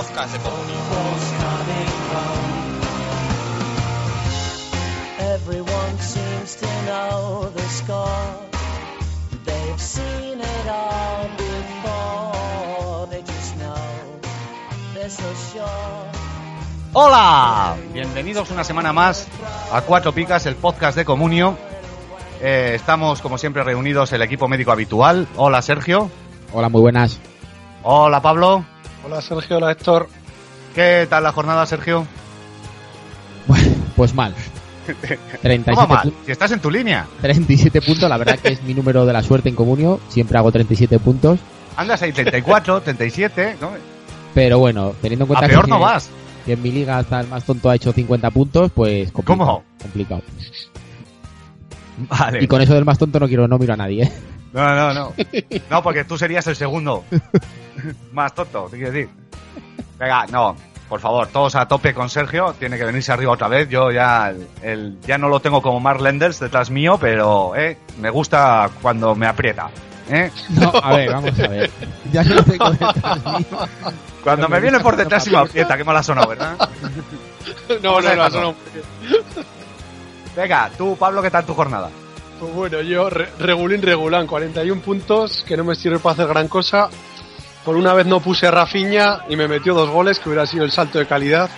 Podcast de comunión. Everyone seems to know the score. They've seen it all before. They just know they're so sure. Hola, bienvenidos una semana más a Cuatro Picas, el podcast de Comunio. Eh, estamos como siempre reunidos el equipo médico habitual. Hola Sergio. Hola, muy buenas. Hola Pablo. Hola Sergio, hola Héctor. ¿Qué tal la jornada Sergio? Bueno, pues mal. 37, ¿Cómo mal? Si estás en tu línea. 37 puntos, la verdad que es mi número de la suerte en comunio. Siempre hago 37 puntos. Andas ahí 34, 37. ¿no? Pero bueno, teniendo en A cuenta peor que, no vas. que en mi liga hasta el más tonto ha hecho 50 puntos, pues complicado. ¿Cómo? Complicado. Vale. Y con eso del más tonto no quiero, no miro a nadie. ¿eh? No, no, no. No, porque tú serías el segundo. Más tonto, te quiero decir. Venga, no. Por favor, todos a tope con Sergio. Tiene que venirse arriba otra vez. Yo ya, el, el- ya no lo tengo como Mark Lenders detrás mío, pero eh, me gusta cuando me aprieta. ¿eh? No, a ver, vamos a ver. Ya no lo tengo detrás mío. Cuando me me viene por detrás y me aprieta. aprieta, que me la ha sonado, ¿verdad? No, no, no, dejarlo. no. Venga, tú, Pablo, ¿qué tal tu jornada? Pues bueno, yo re- regulín regulán, 41 puntos, que no me sirve para hacer gran cosa. Por una vez no puse a Rafinha y me metió dos goles, que hubiera sido el salto de calidad.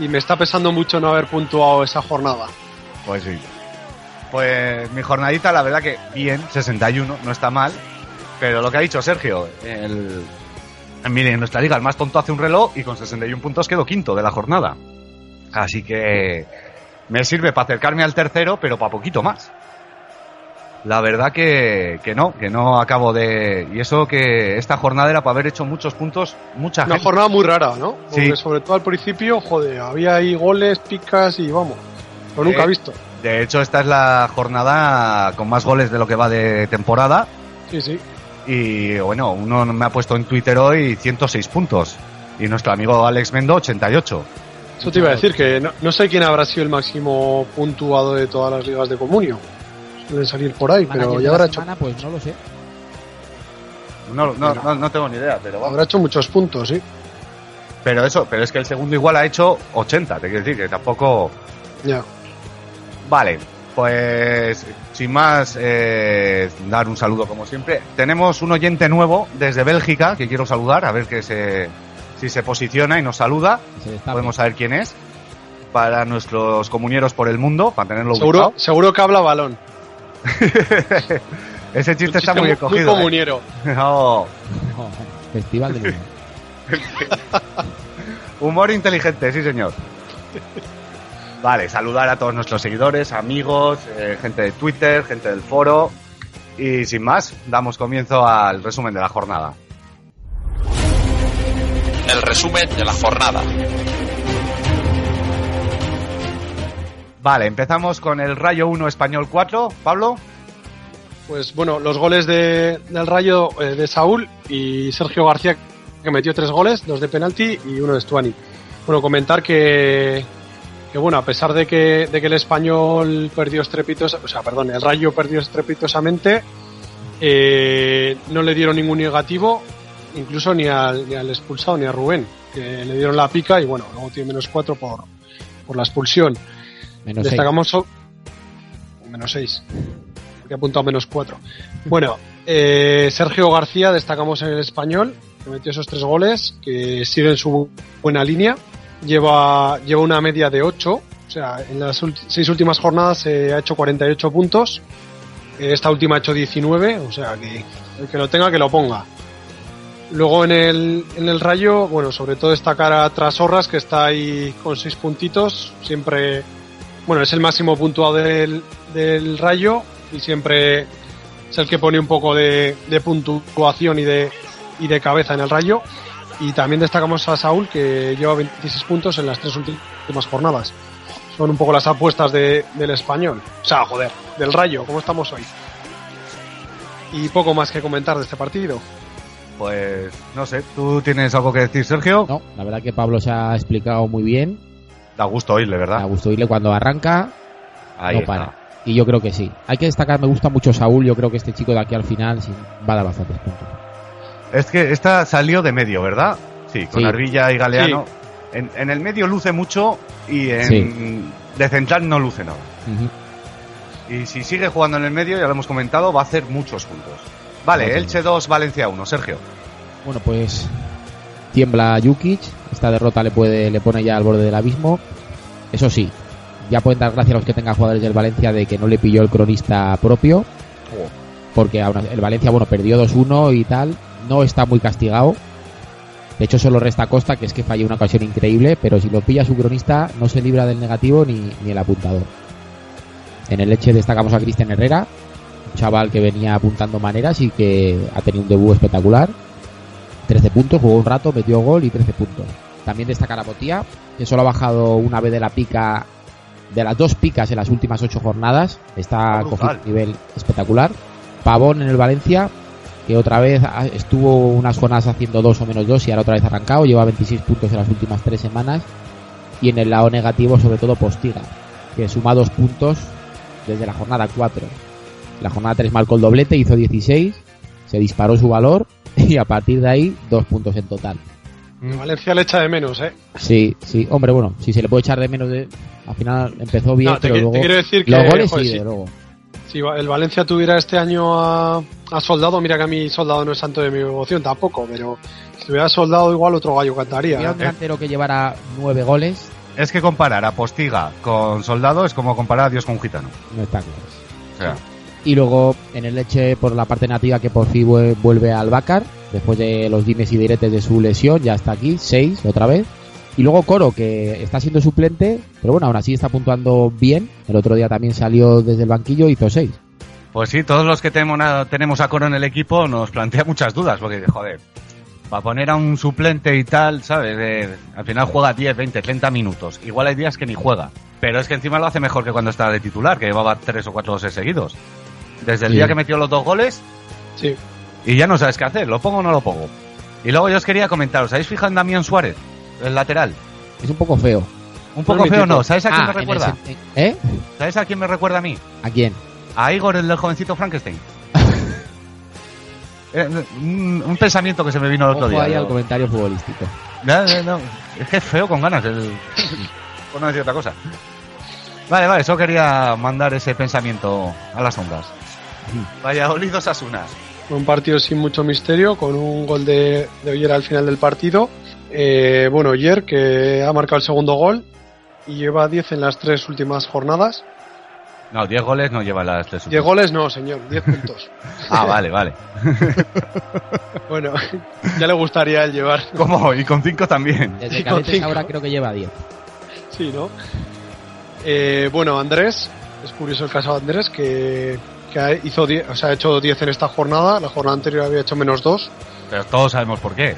Y me está pesando mucho no haber puntuado esa jornada. Pues sí. Pues mi jornadita, la verdad que bien, 61, no está mal. Pero lo que ha dicho Sergio, el, mire, en nuestra liga el más tonto hace un reloj y con 61 puntos quedó quinto de la jornada. Así que me sirve para acercarme al tercero, pero para poquito más. La verdad que, que no, que no acabo de... Y eso que esta jornada era para haber hecho muchos puntos, mucha Una gente. jornada muy rara, ¿no? Porque Sí. sobre todo al principio, joder, había ahí goles, picas y vamos. Lo nunca Eh. visto. De hecho, esta es la jornada con más goles de lo que va de temporada. Sí, sí. Y bueno, uno me ha puesto en Twitter hoy 106 puntos. Y nuestro amigo Alex Mendo 88. Eso te iba a decir, que no, no sé quién habrá sido el máximo puntuado de todas las ligas de Comunio. Suelen salir por ahí, pero ya habrá la hecho, semana, pues no lo sé. No, no, no, no tengo ni idea, pero vamos. habrá hecho muchos puntos, sí. Pero eso, pero es que el segundo igual ha hecho 80, te quiero decir que tampoco. Ya. Vale, pues sin más, eh, dar un saludo como siempre. Tenemos un oyente nuevo desde Bélgica que quiero saludar, a ver que se, si se posiciona y nos saluda. Destape. Podemos saber quién es. Para nuestros comuneros por el mundo, para tenerlo Seguro, ubicado. seguro que habla balón. Ese chiste está muy bien cogido. ¿eh? comuniero. No. No, Festival del Humor. Humor inteligente, sí señor. Vale, saludar a todos nuestros seguidores, amigos, eh, gente de Twitter, gente del foro. Y sin más, damos comienzo al resumen de la jornada. El resumen de la jornada. Vale, empezamos con el Rayo 1 Español 4. Pablo, Pues bueno, los goles de, del Rayo eh, de Saúl y Sergio García, que metió tres goles, dos de penalti y uno de Stuani. Bueno, comentar que, que bueno, a pesar de que, de que el español perdió o sea, perdón, el Rayo perdió estrepitosamente, eh, no le dieron ningún negativo, incluso ni al, ni al expulsado ni a Rubén, que le dieron la pica y bueno, luego tiene menos cuatro por, por la expulsión. Menos. Destacamos so- menos 6. Porque he apuntado menos 4. Bueno, eh, Sergio García destacamos en el español, que metió esos tres goles, que sigue en su buena línea. Lleva, lleva una media de 8. O sea, en las seis últimas jornadas eh, ha hecho 48 puntos. Eh, Esta última ha hecho 19. O sea, que el que lo tenga, que lo ponga. Luego en el, en el Rayo, bueno, sobre todo destacar a Trasorras, que está ahí con seis puntitos. Siempre, bueno, es el máximo puntuado del, del Rayo y siempre es el que pone un poco de, de puntuación y de, y de cabeza en el Rayo. Y también destacamos a Saúl, que lleva 26 puntos en las tres últimas jornadas. Son un poco las apuestas de- del español. O sea, joder, del Rayo, ¿cómo estamos hoy? Y poco más que comentar de este partido. Pues no sé, ¿tú tienes algo que decir, Sergio? No, la verdad que Pablo se ha explicado muy bien. Da gusto oírle, ¿verdad? gusto oírle cuando arranca, Ahí no está. para. Y yo creo que sí. Hay que destacar, me gusta mucho Saúl. Yo creo que este chico de aquí al final sí, va a dar bastantes puntos. Es que esta salió de medio, ¿verdad? Sí, con Sí. Arvilla y Galeano. En, en el medio luce mucho y en Sí. de central no luce nada. Y si sigue jugando en el medio, ya lo hemos comentado, va a hacer muchos puntos. Vale, Vale. Elche 2, Valencia 1, Sergio. Bueno, pues tiembla Jukic. Esta derrota le puede le pone ya al borde del abismo. Eso sí, ya pueden dar gracias a los que tengan jugadores del Valencia de que no le pilló el cronista propio. Porque aún así- el Valencia, bueno, perdió 2-1 y tal. No está muy castigado. De hecho, solo resta Costa, que es que falló una ocasión increíble. Pero si lo pilla su cronista, no se libra del negativo ni, ni el apuntador. En el Leche destacamos a Cristian Herrera, un chaval que venía apuntando maneras y que ha tenido un debut espectacular. 13 puntos, jugó un rato, metió gol y 13 puntos. También destaca la Botía, que solo ha bajado una vez de la pica, de las dos picas en las últimas ocho jornadas. Está cogiendo un nivel espectacular. Pavón en el Valencia, que otra vez estuvo unas jornadas haciendo dos o menos dos y ahora otra vez arrancado. Lleva 26 puntos en las últimas tres semanas. Y en el lado negativo, sobre todo, Postiga, que suma dos puntos desde la jornada 4. La jornada 3 marcó el doblete, hizo 16, se disparó su valor y a partir de ahí dos puntos en total. Valencia le echa de menos, ¿eh? Sí, sí, hombre, bueno, si se le puede echar de menos de... Al final empezó bien, No, te, pero luego... te quiero decir que los goles joder, sí, luego. si el Valencia tuviera este año a, a Soldado, mira que a mí Soldado no es santo de mi devoción tampoco, pero si tuviera Soldado igual otro gallo cantaría. ¿eh? un delantero que llevara nueve goles, Es que comparar a Postiga con Soldado es como comparar a Dios con un gitano. no está claro. O sea, Y luego en el leche por la parte nativa que por fin vue- vuelve al Bacar, después de los dimes y diretes de su lesión, ya está aquí, seis otra vez. Y luego Coro, que está siendo suplente, pero bueno, aún así está puntuando bien. El otro día también salió desde el banquillo hizo seis. pues sí, todos los que tenemos a, Coro en el equipo nos plantea muchas dudas, porque, joder, para poner a un suplente y tal, ¿sabes? Al final juega 10, 20, 30 minutos. Igual hay días que ni juega. Pero es que encima lo hace mejor que cuando estaba de titular, que llevaba tres o cuatro goles seguidos. Desde el Sí. día que metió los dos goles, Sí. y ya no sabes qué hacer, ¿lo pongo o no lo pongo? Y luego yo os quería comentar, ¿os habéis fijado en Damián Suárez? El lateral. Es un poco feo. Un poco feo, no. ¿Sabes a quién Ah, me recuerda? sen- ¿Eh? ¿Sabes a quién me recuerda a mí? ¿A quién? A Igor, el del jovencito Frankenstein. Eh, un, un pensamiento que se me vino el otro Ojo día. ahí al comentario futbolístico. No, no, no. Es que es feo con ganas. El... Por no decir otra cosa. Vale, vale, eso quería mandar ese pensamiento a las ondas. Vaya, dos Asunas. Un partido sin mucho misterio, con un gol de, de Oyer al final del partido. Eh, bueno, Oyer que ha marcado el segundo gol y lleva 10 en las tres últimas jornadas. No, 10 goles no lleva las tres 10 últimas. goles no, señor, 10 puntos. Ah, vale, vale. Bueno, ya le gustaría el llevar. ¿Cómo? Y con 5 también. Desde Sí, cadetes cinco. ahora creo que lleva 10. Sí, ¿no? Eh, bueno, Andrés, es curioso el caso de Andrés que, que ha- hizo 10, o sea, ha hecho 10 en esta jornada, la jornada anterior había hecho menos 2. Pero todos sabemos por qué.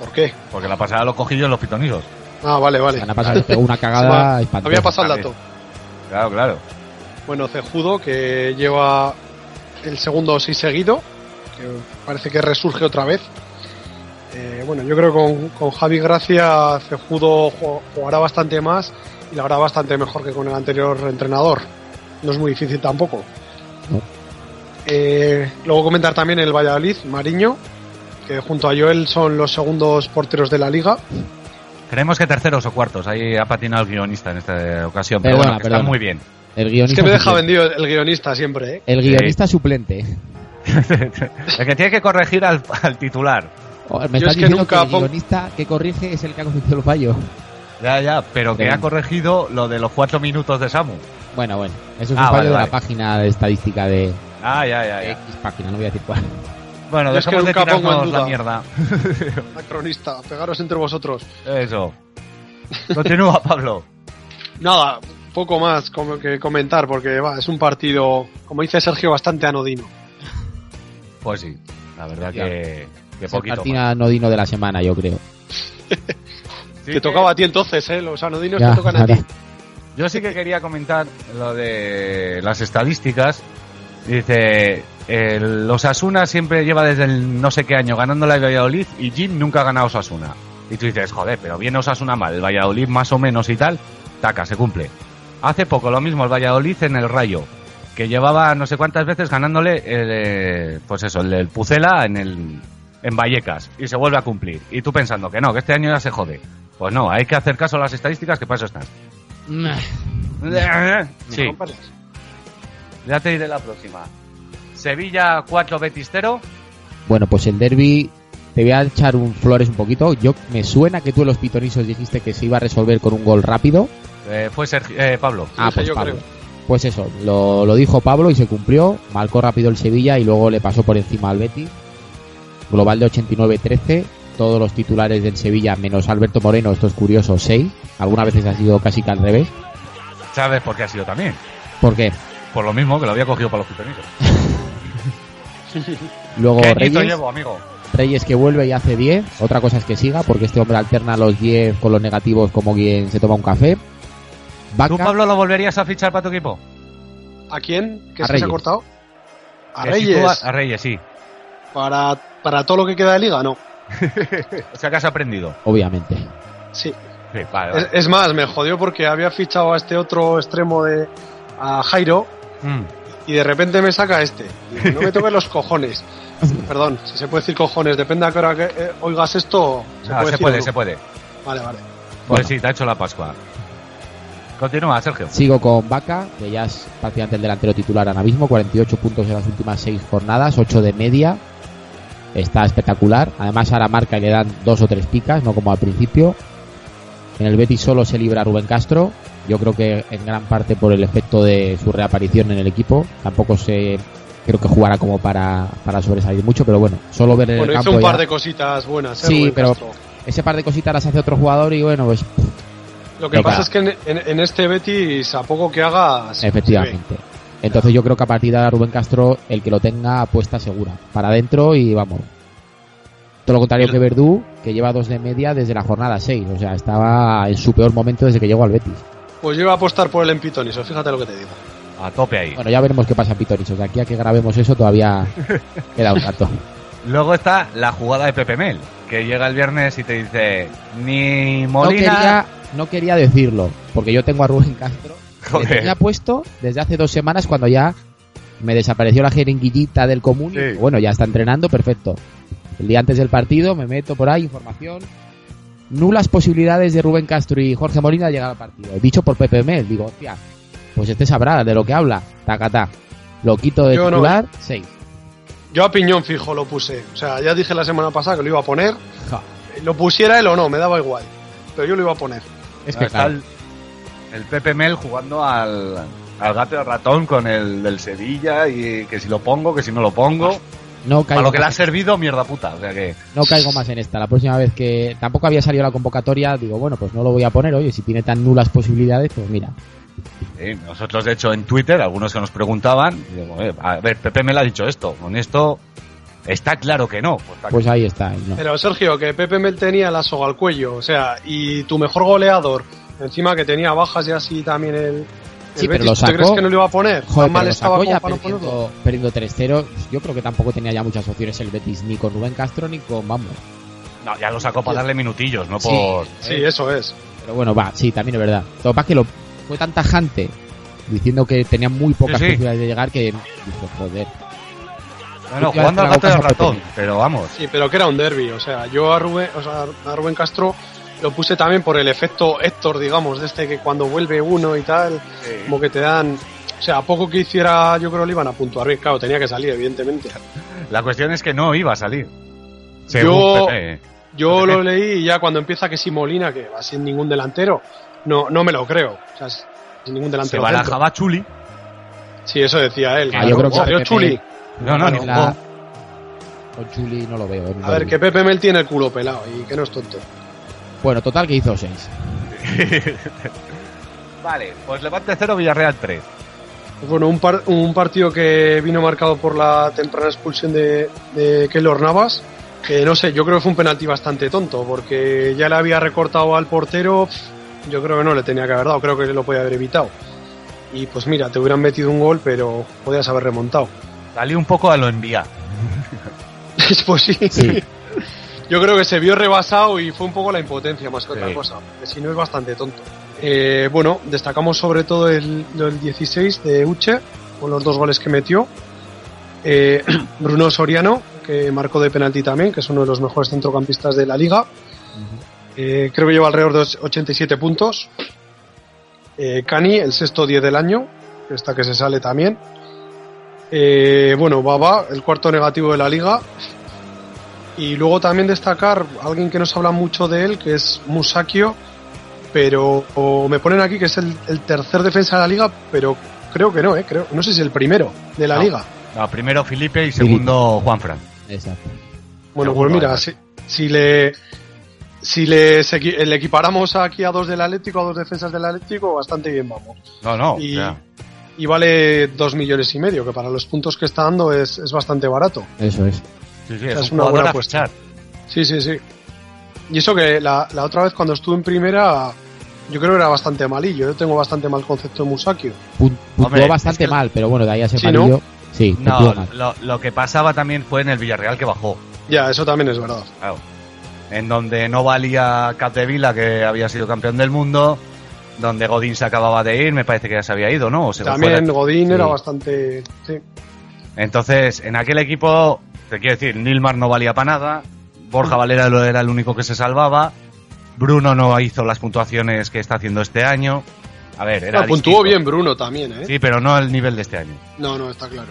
¿Por qué? Porque la pasada lo cogí yo en los pitonisos. Ah, vale, vale. Semana pasada pegó una cagada espantosa. Había pasado el dato. Claro, claro. Bueno, Cejudo, que lleva el segundo sí seguido, que parece que resurge otra vez. Eh, bueno, yo creo que con, con Javi Gracia Cejudo ju- jugará bastante más y lo hará bastante mejor que con el anterior entrenador. No es muy difícil tampoco. Eh, luego comentar también el Valladolid, Mariño, que junto a Joel son los segundos porteros de la liga. Creemos que terceros o cuartos. Ahí ha patinado el guionista en esta ocasión. Pero Perdona, bueno, que está muy bien. El Es guionista, que me deja suplente. vendido el guionista siempre, ¿eh? El guionista suplente. el que tiene que corregir al, al titular. Oh, Me Yo estás es que diciendo nunca que el guionista que corrige es el que ha cometido el fallo. Ya, ya, pero que ha corregido lo de los cuatro minutos de Samu. Bueno, bueno. Eso es Ah, un fallo vale, de vale. la página de estadística de Ah, ya, ya, de ya. X página, no voy a decir cuál. Bueno, es que de nunca pongo en tirarnos la mierda. Cronista, pegaros entre vosotros. Eso. Continúa, Pablo. Nada, poco más como que comentar, porque va, es un partido, como dice Sergio, bastante anodino. Pues sí, la verdad que, que Es el partido más. anodino de la semana, yo creo. Sí te tocaba a ti entonces, ¿eh? Los anodinos Ya, te tocan a ti. Yo sí que quería comentar lo de las estadísticas. Dice, el Osasuna siempre lleva desde el no sé qué año ganando la Valladolid y Jim nunca ha ganado Osasuna. Y tú dices, joder, pero viene Osasuna mal, el Valladolid más o menos y tal. Taca, se cumple. Hace poco lo mismo el Valladolid en el Rayo, que llevaba no sé cuántas veces ganándole, eh, pues eso, el, el Pucela en el en Vallecas y se vuelve a cumplir. Y tú pensando que no, que este año ya se jode. Pues no, hay que hacer caso a las estadísticas que para eso están. Sí, ya te diré la próxima. Sevilla 4 Betis 0. Bueno, pues el derby, te voy a echar un flores un poquito. Yo me suena que tú en los pitonisos dijiste que se iba a resolver con un gol rápido. Eh, fue Sergio, eh, Pablo. Ah, pues yo, Pablo. creo. Pues eso, lo, lo dijo Pablo y se cumplió. Marcó rápido el Sevilla y luego le pasó por encima al Betis. Global de 89-13. Todos los titulares del Sevilla, menos Alberto Moreno, esto es curioso, 6. Algunas veces ha sido casi que al revés. ¿Sabes por qué ha sido también? ¿Por qué? Por lo mismo que lo había cogido para los pitonisos. Luego ¿Qué Reyes, llevo, amigo? Reyes que vuelve y hace 10. Otra cosa es que siga, porque este hombre alterna los 10 con los negativos como quien se toma un café. ¿Tú, Vaca, Pablo, lo volverías a fichar para tu equipo? ¿A quién? ¿Que A se, Reyes. ha cortado? A si tú Reyes. A, a Reyes, sí. Para, para todo lo que queda de liga, no. O sea que has aprendido. obviamente. Sí. Sí, vale, vale. Es, es más, me jodió porque había fichado a este otro extremo de a Jairo Mm. y de repente me saca este. Digo, no me toques los cojones. Perdón, si se puede decir cojones, depende a qué hora que, eh, oigas esto. Se Ah, puede se puede, no. se puede. Vale, vale. Pues Bueno. sí, te ha hecho la Pascua. Continúa, Sergio. Sigo con Vaca, que ya es prácticamente el delantero titular ahora mismo, 48 puntos en las últimas 6 jornadas, 8 de media. Está espectacular. Además ahora marca y le dan dos o tres picas, no como al principio. En el Betis solo se libra Rubén Castro. Yo creo que en gran parte por el efecto de su reaparición en el equipo. Tampoco se creo que jugará como para, para sobresalir mucho, pero bueno, solo ver en Bueno, el hizo campo un par ya- de cositas buenas. ¿eh, Sí, Rubén pero- Castro? ese par de cositas las hace otro jugador y bueno, pues Lo que pasa es que en, en- en este Betis, a poco que haga. se- se ve. Efectivamente. Entonces yo creo que a partir de ahora Rubén Castro, el que lo tenga, apuesta segura. Para adentro y vamos. Todo lo contrario que Verdú, que lleva dos de media desde la jornada 6. O sea, estaba en su peor momento desde que llegó al Betis. Pues yo iba a apostar por el Empitoniso, fíjate lo que te digo. A tope ahí. Bueno, ya veremos qué pasa en Pitorichos. De aquí a que grabemos eso todavía queda un rato. Luego está la jugada de Pepe Mel, que llega el viernes y te dice, ni No Molina... quería, no quería decirlo, porque yo tengo a Rubén Castro. Le Joder. tenía puesto desde hace dos semanas cuando ya me desapareció la jeringuillita del común. y, bueno, ya está entrenando, perfecto. El día antes del partido me meto por ahí, información. Nulas posibilidades de Rubén Castro y Jorge Molina de llegar al partido. Dicho por Pepe Mel, digo, hostia, pues este sabrá de lo que habla. Tacatá. Lo quito de Yo no. titular, 6. Yo a piñón fijo lo puse. O sea, ya dije la semana pasada que lo iba a poner. Ja. Lo pusiera él o no, me daba igual. Pero yo lo iba a poner. Es que está claro, el, el Pepe Mel jugando al, al gato y al ratón con el del Sevilla y que si lo pongo, que si no lo pongo. no A caigo, lo que le ha más, servido, mierda puta. O sea que... no caigo más en esta. La próxima vez que tampoco había salido la convocatoria, digo, bueno, pues no lo voy a poner. Oye, si tiene tan nulas posibilidades, pues mira. Sí, nosotros, de hecho, en Twitter, algunos que nos preguntaban, digo, eh, a ver, Pepe Mel ha dicho esto, con esto está claro que no. Pues está Pues ahí está. no. Pero Sergio, que Pepe Mel tenía la soga al cuello. O sea, y tu mejor goleador, encima que tenía bajas y así también el. el Sí, pero Betis, lo ¿tú te sacó- crees que no lo iba a poner? Joder, ¿Tan pero mal estaba ya perdiendo, perdiendo 3-0. Yo creo que tampoco tenía ya muchas opciones el Betis, ni con Rubén Castro ni con Vamos. No, ya lo sacó para darle minutillos, no Sí. por... Sí, eso es. Pero bueno, va, sí, también es verdad. Lo que pasa es que lo, fue tan tajante diciendo que tenía muy pocas Sí, sí. posibilidades de llegar que dije, joder. Bueno, jugando al gato Pepe ratón, pero vamos. Sí, pero que era un derby. O sea, yo a Rubén, o sea, a Rubén Castro lo puse también por el efecto Héctor, digamos, de este que cuando vuelve uno y tal, como que te dan. O sea, a poco que hiciera, yo creo le iban a puntuar bien. Claro, tenía que salir, evidentemente. La cuestión es que no iba a salir. Yo- Pepe. Yo Pepe. lo leí y ya cuando empieza que si Molina, que va sin ningún delantero, no, no me lo creo. O sea, sin ningún Se delantero. va centro. Chuli. Sí, eso decía él. Ah, yo creo que salió Chuli. No, no, la. Con Chuli no lo veo. un A ver, que Pepe Mel tiene el culo pelado y que no es tonto. Bueno, total que hizo 6. Vale, pues Levante 0, Villarreal 3. Pues bueno, un, par- un partido que vino marcado por la temprana expulsión de, de Keylor Navas, que no sé, yo creo que fue un penalti bastante tonto, porque ya le había recortado al portero, yo creo que no le tenía que haber dado, creo que lo podía haber evitado. Y pues mira, te hubieran metido un gol, pero podías haber remontado. Salió un poco a lo envía. pues sí. Sí. Yo creo que se vio rebasado y fue un poco la impotencia más que otra cosa, que si no es bastante tonto. Eh, bueno, destacamos sobre todo el, el 16 de Uche, con los dos goles que metió. Eh, Bruno Soriano, que marcó de penalti también, que es uno de los mejores centrocampistas de la liga. Eh, creo que lleva alrededor de 87 puntos. Cani, el sexto 10 del año, esta que se sale también. Bueno, Baba, el cuarto negativo de la liga. Y luego también destacar alguien que nos habla mucho de él, que es Musakio, pero o me ponen aquí que es el, el tercer defensa de la liga, pero creo que no, ¿eh? creo, no sé si el primero de la No. liga. No, primero Felipe y segundo Juanfran. Exacto. Bueno, pues mira, si, si le si le, equiparamos aquí a dos del Atlético, a dos defensas del Atlético, bastante bien vamos. No, no. Y, y vale dos millones y medio, que para los puntos que está dando es, es bastante barato. Eso es. Sí, sí, o sea, es, es un una buena apuesta. Sí, sí, sí. Y eso que la, la otra vez cuando estuve en primera, yo creo que era bastante malillo. Yo tengo bastante mal concepto de Musakio. Pun- Hombre, bastante es que- mal, pero bueno, de ahí a ese Sí, ¿no? Sí, lo, lo que pasaba también fue en el Villarreal que bajó. Ya, eso también es verdad. Claro. En donde no valía Capdevila, que había sido campeón del mundo. Donde Godín se acababa de ir, me parece que ya se había ido, ¿no? O se fue También. Godín era bastante... Sí. Entonces, en aquel equipo, te quiero decir, Nilmar no valía para nada. Borja Valera era el único que se salvaba. Bruno no hizo las puntuaciones que está haciendo este año. A ver, era. Ah, puntuó bien Bruno también, ¿eh? Sí, pero no al nivel de este año. No, no, está claro.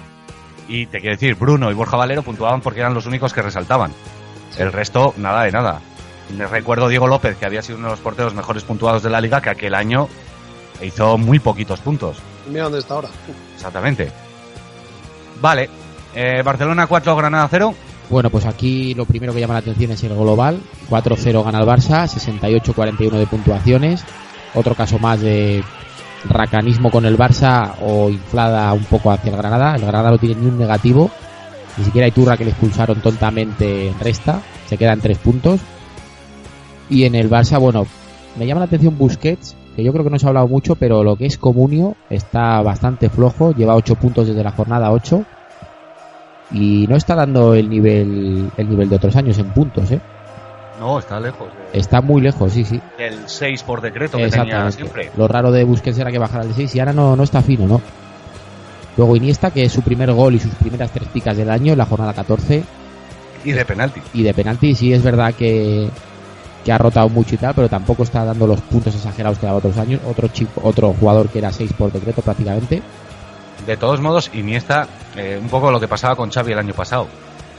Y te quiero decir, Bruno y Borja Valero puntuaban porque eran los únicos que resaltaban. El resto, nada de nada. Me recuerdo Diego López, que había sido uno de los porteros mejores puntuados de la liga, que aquel año hizo muy poquitos puntos. Mira dónde está ahora. Exactamente. Vale. Eh, Barcelona 4, Granada 0. Bueno, pues aquí lo primero que llama la atención es el global. 4-0 gana el Barça, 68-41 de puntuaciones. Otro caso más de racanismo con el Barça o inflada un poco hacia el Granada. El Granada no tiene ni un negativo. Ni siquiera hay turra que le expulsaron tontamente en resta. Se quedan tres puntos. Y en el Barça, bueno, me llama la atención Busquets, que yo creo que no se ha hablado mucho, pero lo que es Comunio está bastante flojo. Lleva 8 puntos desde la jornada 8 y no está dando el nivel el nivel de otros años en puntos, ¿eh? No, está lejos. de- Está muy lejos, sí, sí. del 6 por decreto que tenía siempre. Lo raro de Busquets era que bajara al 6 y ahora no, no está fino, ¿no? Luego Iniesta, que es su primer gol y sus primeras tres picas del año en la jornada 14 Y de penalti. y de penalti sí es verdad que, que ha rotado mucho y tal, pero tampoco está dando los puntos exagerados que daba otros años. Otro chico, otro jugador que era 6 por decreto prácticamente. De todos modos, Iniesta, eh, un poco lo que pasaba con Xavi el año pasado.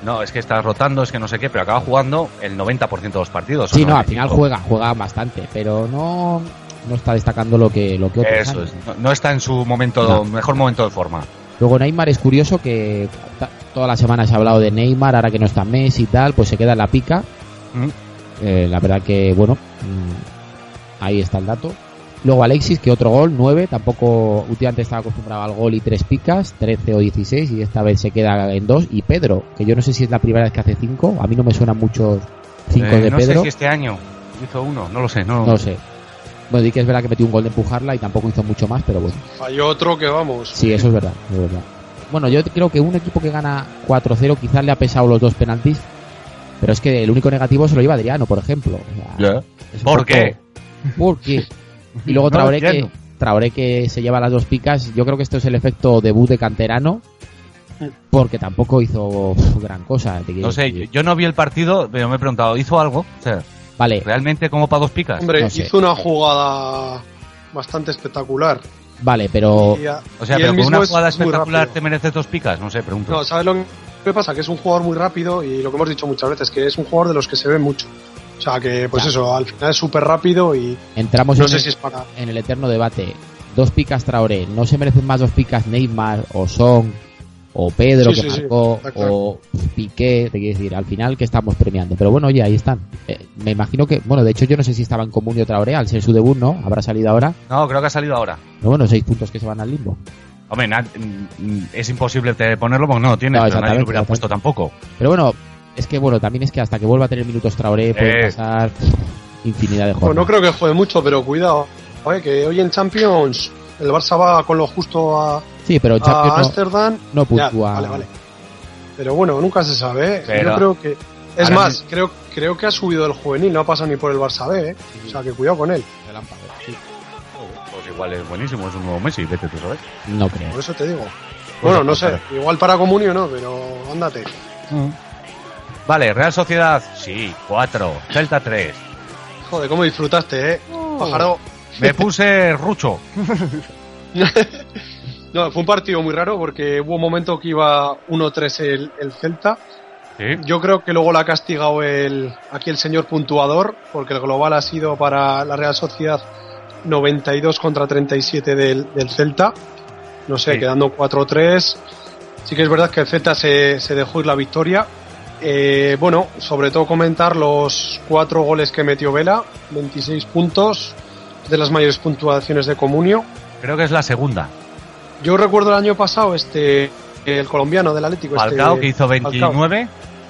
No, es que está rotando, es que no sé qué, pero acaba jugando el 90% de los partidos. Sí, ¿o no, al final 95? juega, juega bastante, pero no, no está destacando lo que, lo que otros Eso es. No, no está en su momento, No. mejor momento de forma. Luego Neymar es curioso que ta- toda la semana se ha hablado de Neymar, ahora que no está Messi y tal, pues se queda en la pica. Mm. Eh, la verdad que, bueno, mm, ahí está el dato. Luego Alexis, que otro gol, 9, tampoco últimamente estaba acostumbrado al gol y tres picas, 13 o 16, y esta vez se queda en dos. Y Pedro, que yo no sé si es la primera vez que hace 5, a mí no me suenan muchos 5 Eh, de no Pedro, sé si este año hizo uno, no lo sé. No, no sé. Bueno, di que es verdad que metió un gol de empujarla y tampoco hizo mucho más, pero bueno. Falló otro que vamos. Sí, eso es verdad, es verdad. Bueno, yo creo que un equipo que gana 4-0 quizás le ha pesado los dos penaltis, pero es que el único negativo se lo lleva Adriano, por ejemplo. O sea, ¿Por poco- qué? ¿Por qué? Y luego No Traoré que. Traoré que se lleva las dos picas, yo creo que esto es el efecto debut de canterano, porque tampoco hizo uf, gran cosa. No sé, yo no vi el partido, pero me he preguntado, ¿hizo algo? O sea, Vale, ¿realmente como para dos picas? Hombre, No sé. hizo una jugada bastante espectacular. vale, pero Y O sea, pero con una jugada espectacular te mereces dos picas, no sé, pregunto. No, ¿sabes lo que pasa? Que es un jugador muy rápido y lo que hemos dicho muchas veces, que es un jugador de los que se ve mucho. O sea, que pues Ya. eso, al final es súper rápido y entramos no en, sé el, si es para... en el eterno debate. Dos picas Traoré, ¿no se merecen más dos picas Neymar o Son o Pedro Sí, que sí, marcó, o Piqué, te quiero decir, al final que estamos premiando. Pero bueno, oye, ahí están. Eh, me imagino que, bueno, de hecho yo no sé si estaba en Comunio Traoré, al ser su debut, ¿no? Habrá salido ahora. No, creo que ha salido ahora. Pero bueno, seis puntos que se van al limbo. Hombre, na- mm, es imposible ponerlo porque no lo tiene, No, pero nadie lo hubiera puesto tampoco. Pero bueno, es que bueno, también es que hasta que vuelva a tener minutos Traoré puede Eh. pasar infinidad de Pues jornadas. no creo que juegue mucho, pero cuidado. Oye, que hoy en Champions el Barça va con lo justo a, Sí, pero a Champions no- Ámsterdam. no, Ya, puntúa. vale, vale. Pero bueno, nunca se sabe. ¿eh? Pero- Yo creo que. Es más, creo, creo que ha subido el juvenil, no ha pasado ni por el Barça B, ¿eh? O sea, que cuidado con él. Pues igual es buenísimo, es un nuevo Messi, vete tú sabes. No creo. Por eso te digo. Bueno, no sé. pues, Igual para Comunio no, pero ándate. Vale, Real Sociedad, sí, 4. Celta 3. Joder, cómo disfrutaste, ¿eh? Pájaro. Me puse rucho. No, fue un partido muy raro porque hubo un momento que iba 1-3 el, el Celta. Sí. Yo creo que luego la ha castigado el, aquí el señor puntuador, porque el global ha sido para la Real Sociedad 92 contra 37 del, del Celta. No sé, Sí. quedando 4-3. Sí que es verdad que el Celta se, se dejó ir la victoria. Eh, bueno, sobre todo comentar los cuatro goles que metió Vela, 26 puntos, de las mayores puntuaciones de Comunio. Creo que es la segunda. Yo recuerdo el año pasado este el colombiano del Atlético. Falcao, este, que hizo Falcao. 29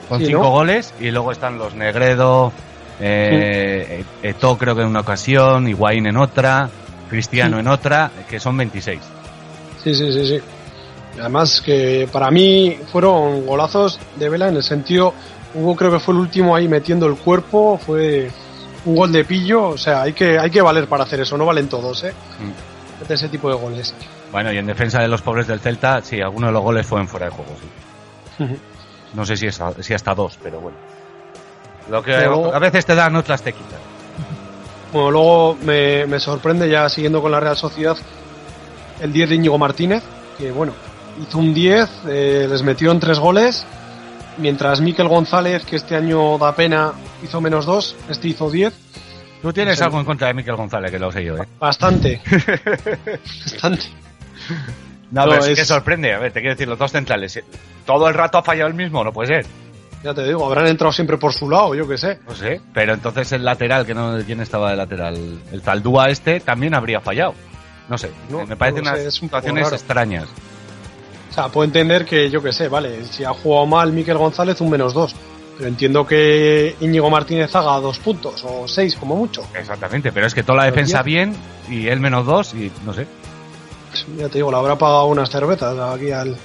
con Sí, 5 ¿no? goles. Y luego están los Negredo, eh, Eto creo que en una ocasión, Higuaín en otra, Cristiano Sí. en otra, que son 26. Sí, sí, sí, sí. Además que para mí fueron golazos de Vela en el sentido, hubo creo que fue el último ahí metiendo el cuerpo, fue un gol de pillo, o sea, hay que, hay que valer para hacer eso, no valen todos, ¿eh? Mm. Ese tipo de goles. Bueno, y en defensa de los pobres del Celta, sí, algunos de los goles fueron fuera de juego, sí. No sé si, es, si hasta dos, pero bueno. Lo que Luego- a veces te dan, otras te quitan. Bueno, luego me, me sorprende ya siguiendo con la Real Sociedad el 10 de Íñigo Martínez, que bueno, hizo un 10, eh, les metieron tres goles, mientras Miquel González, que este año da pena, hizo menos dos, este hizo 10. Tú tienes Sí. algo en contra de Miquel González, que lo sé yo, ¿eh? Bastante. Bastante. No, No, pero sí es- que sorprende. A ver, te quiero decir, los dos centrales. ¿eh? ¿Todo el rato ha fallado el mismo? No puede ser. Ya te digo, habrán entrado siempre por su lado, yo qué sé. No sé. Pero entonces el lateral, que no quién estaba de lateral, el Zaldúa este, también habría fallado. No sé. No, me parecen unas sé, situaciones extrañas. O sea, puedo entender que, yo qué sé, vale, si ha jugado mal Miquel González, un menos dos. Pero entiendo que Íñigo Martínez haga dos puntos, o seis como mucho. Exactamente. Pero es que toda la defensa bien y él menos dos y no sé. Ya te digo, le habrá pagado unas cervezas aquí al,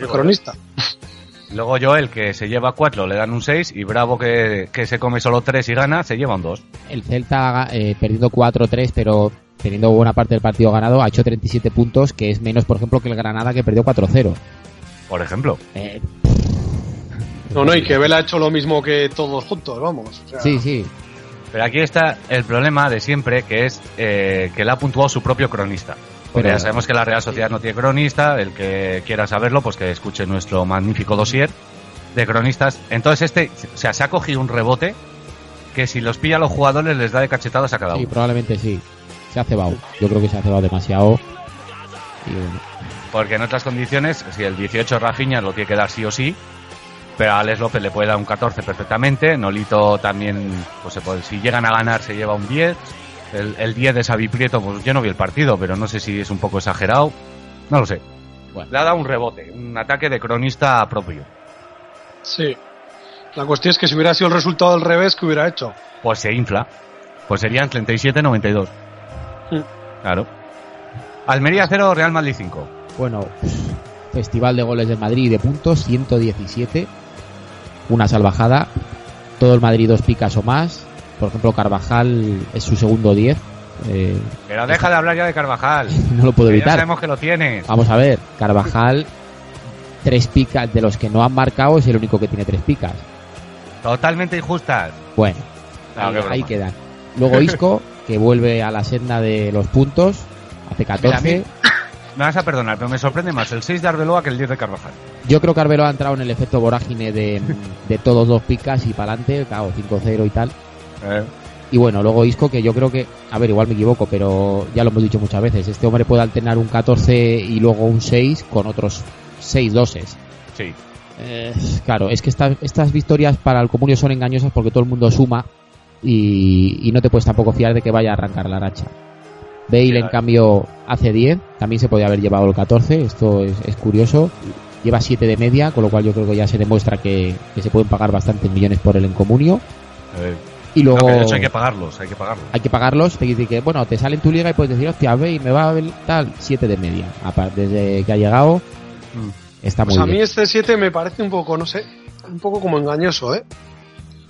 al cronista. Luego Joel, que se lleva cuatro, le dan un 6 y Bravo, que, que se come solo tres y gana, se lleva un 2. El Celta eh, perdiendo 4-3, pero teniendo buena parte del partido ganado, ha hecho 37 puntos, que es menos, por ejemplo, que el Granada que perdió 4-0. Por ejemplo. Eh, No, no, y que Vela ha hecho lo mismo que todos juntos, vamos. O sea, sí, sí. Pero aquí está el problema de siempre, que es eh, que le ha puntuado su propio cronista. Porque Pero- ya sabemos que la Real Sociedad no tiene cronista, el que quiera saberlo, pues que escuche nuestro magnífico dossier de cronistas. Entonces este, o sea, se ha cogido un rebote que si los pilla a los jugadores les da de cachetadas a cada Sí, uno. probablemente sí. Se ha cebado. Yo creo que se ha cebado demasiado. Y bueno, Porque en otras condiciones, si el 18 Rafinha lo tiene que dar sí o sí, pero a Alex López le puede dar un 14 perfectamente, Nolito también, pues se puede- si llegan a ganar se lleva un 10, el, el 10 de Xavi Prieto, pues yo no vi el partido, pero no sé si es un poco exagerado, no lo sé. Bueno. Le ha dado un rebote, un ataque de cronista propio. Sí. La cuestión es que si hubiera sido el resultado del revés, ¿qué hubiera hecho? Pues se infla, pues serían 37-92. Claro. Almería 0, Real Madrid 5. bueno, Festival de Goles de Madrid de puntos, 117. Una salvajada. Todo el Madrid dos picas o más. Por ejemplo, Carvajal es su segundo 10. Eh, Pero deja de hablar ya de Carvajal. no lo puedo que ya evitar. sabemos que lo tienes. Vamos a ver, Carvajal, tres picas de los que no han marcado, es el único que tiene tres picas. Totalmente injustas. Bueno, No, ahí, ahí quedan. Luego Isco, que vuelve a la senda de los puntos, hace 14. Mira, Me vas a perdonar, pero me sorprende más el 6 de Arbeloa que el 10 de Carvajal. Yo creo que Arbelo ha entrado en el efecto vorágine de, de todos dos picas y para adelante, claro, 5-0 y tal. Y bueno, luego Isco, que yo creo que, a ver, igual me equivoco, pero ya lo hemos dicho muchas veces, este hombre puede alternar un 14 y luego un 6 con otros seis doses. Sí. Eh, claro, es que estas, estas victorias para el comunio son engañosas porque todo el mundo suma y, y no te puedes tampoco fiar de que vaya a arrancar la racha. Bale, en cambio, hace 10, también se podía haber llevado el 14, esto es, es curioso. Lleva 7 de media, con lo cual yo creo que ya se demuestra que, que se pueden pagar bastantes millones por el encomunio. Eh, Y no, luego que de hecho hay que pagarlos, hay que pagarlos. hay que pagarlos, te dice que, bueno, te sale en tu liga y puedes decir, hostia, y me va a ver tal, 7 de media. Aparte, desde que ha llegado, está muy Pues a mí bien. este 7 me parece un poco, no sé, un poco como engañoso, ¿eh?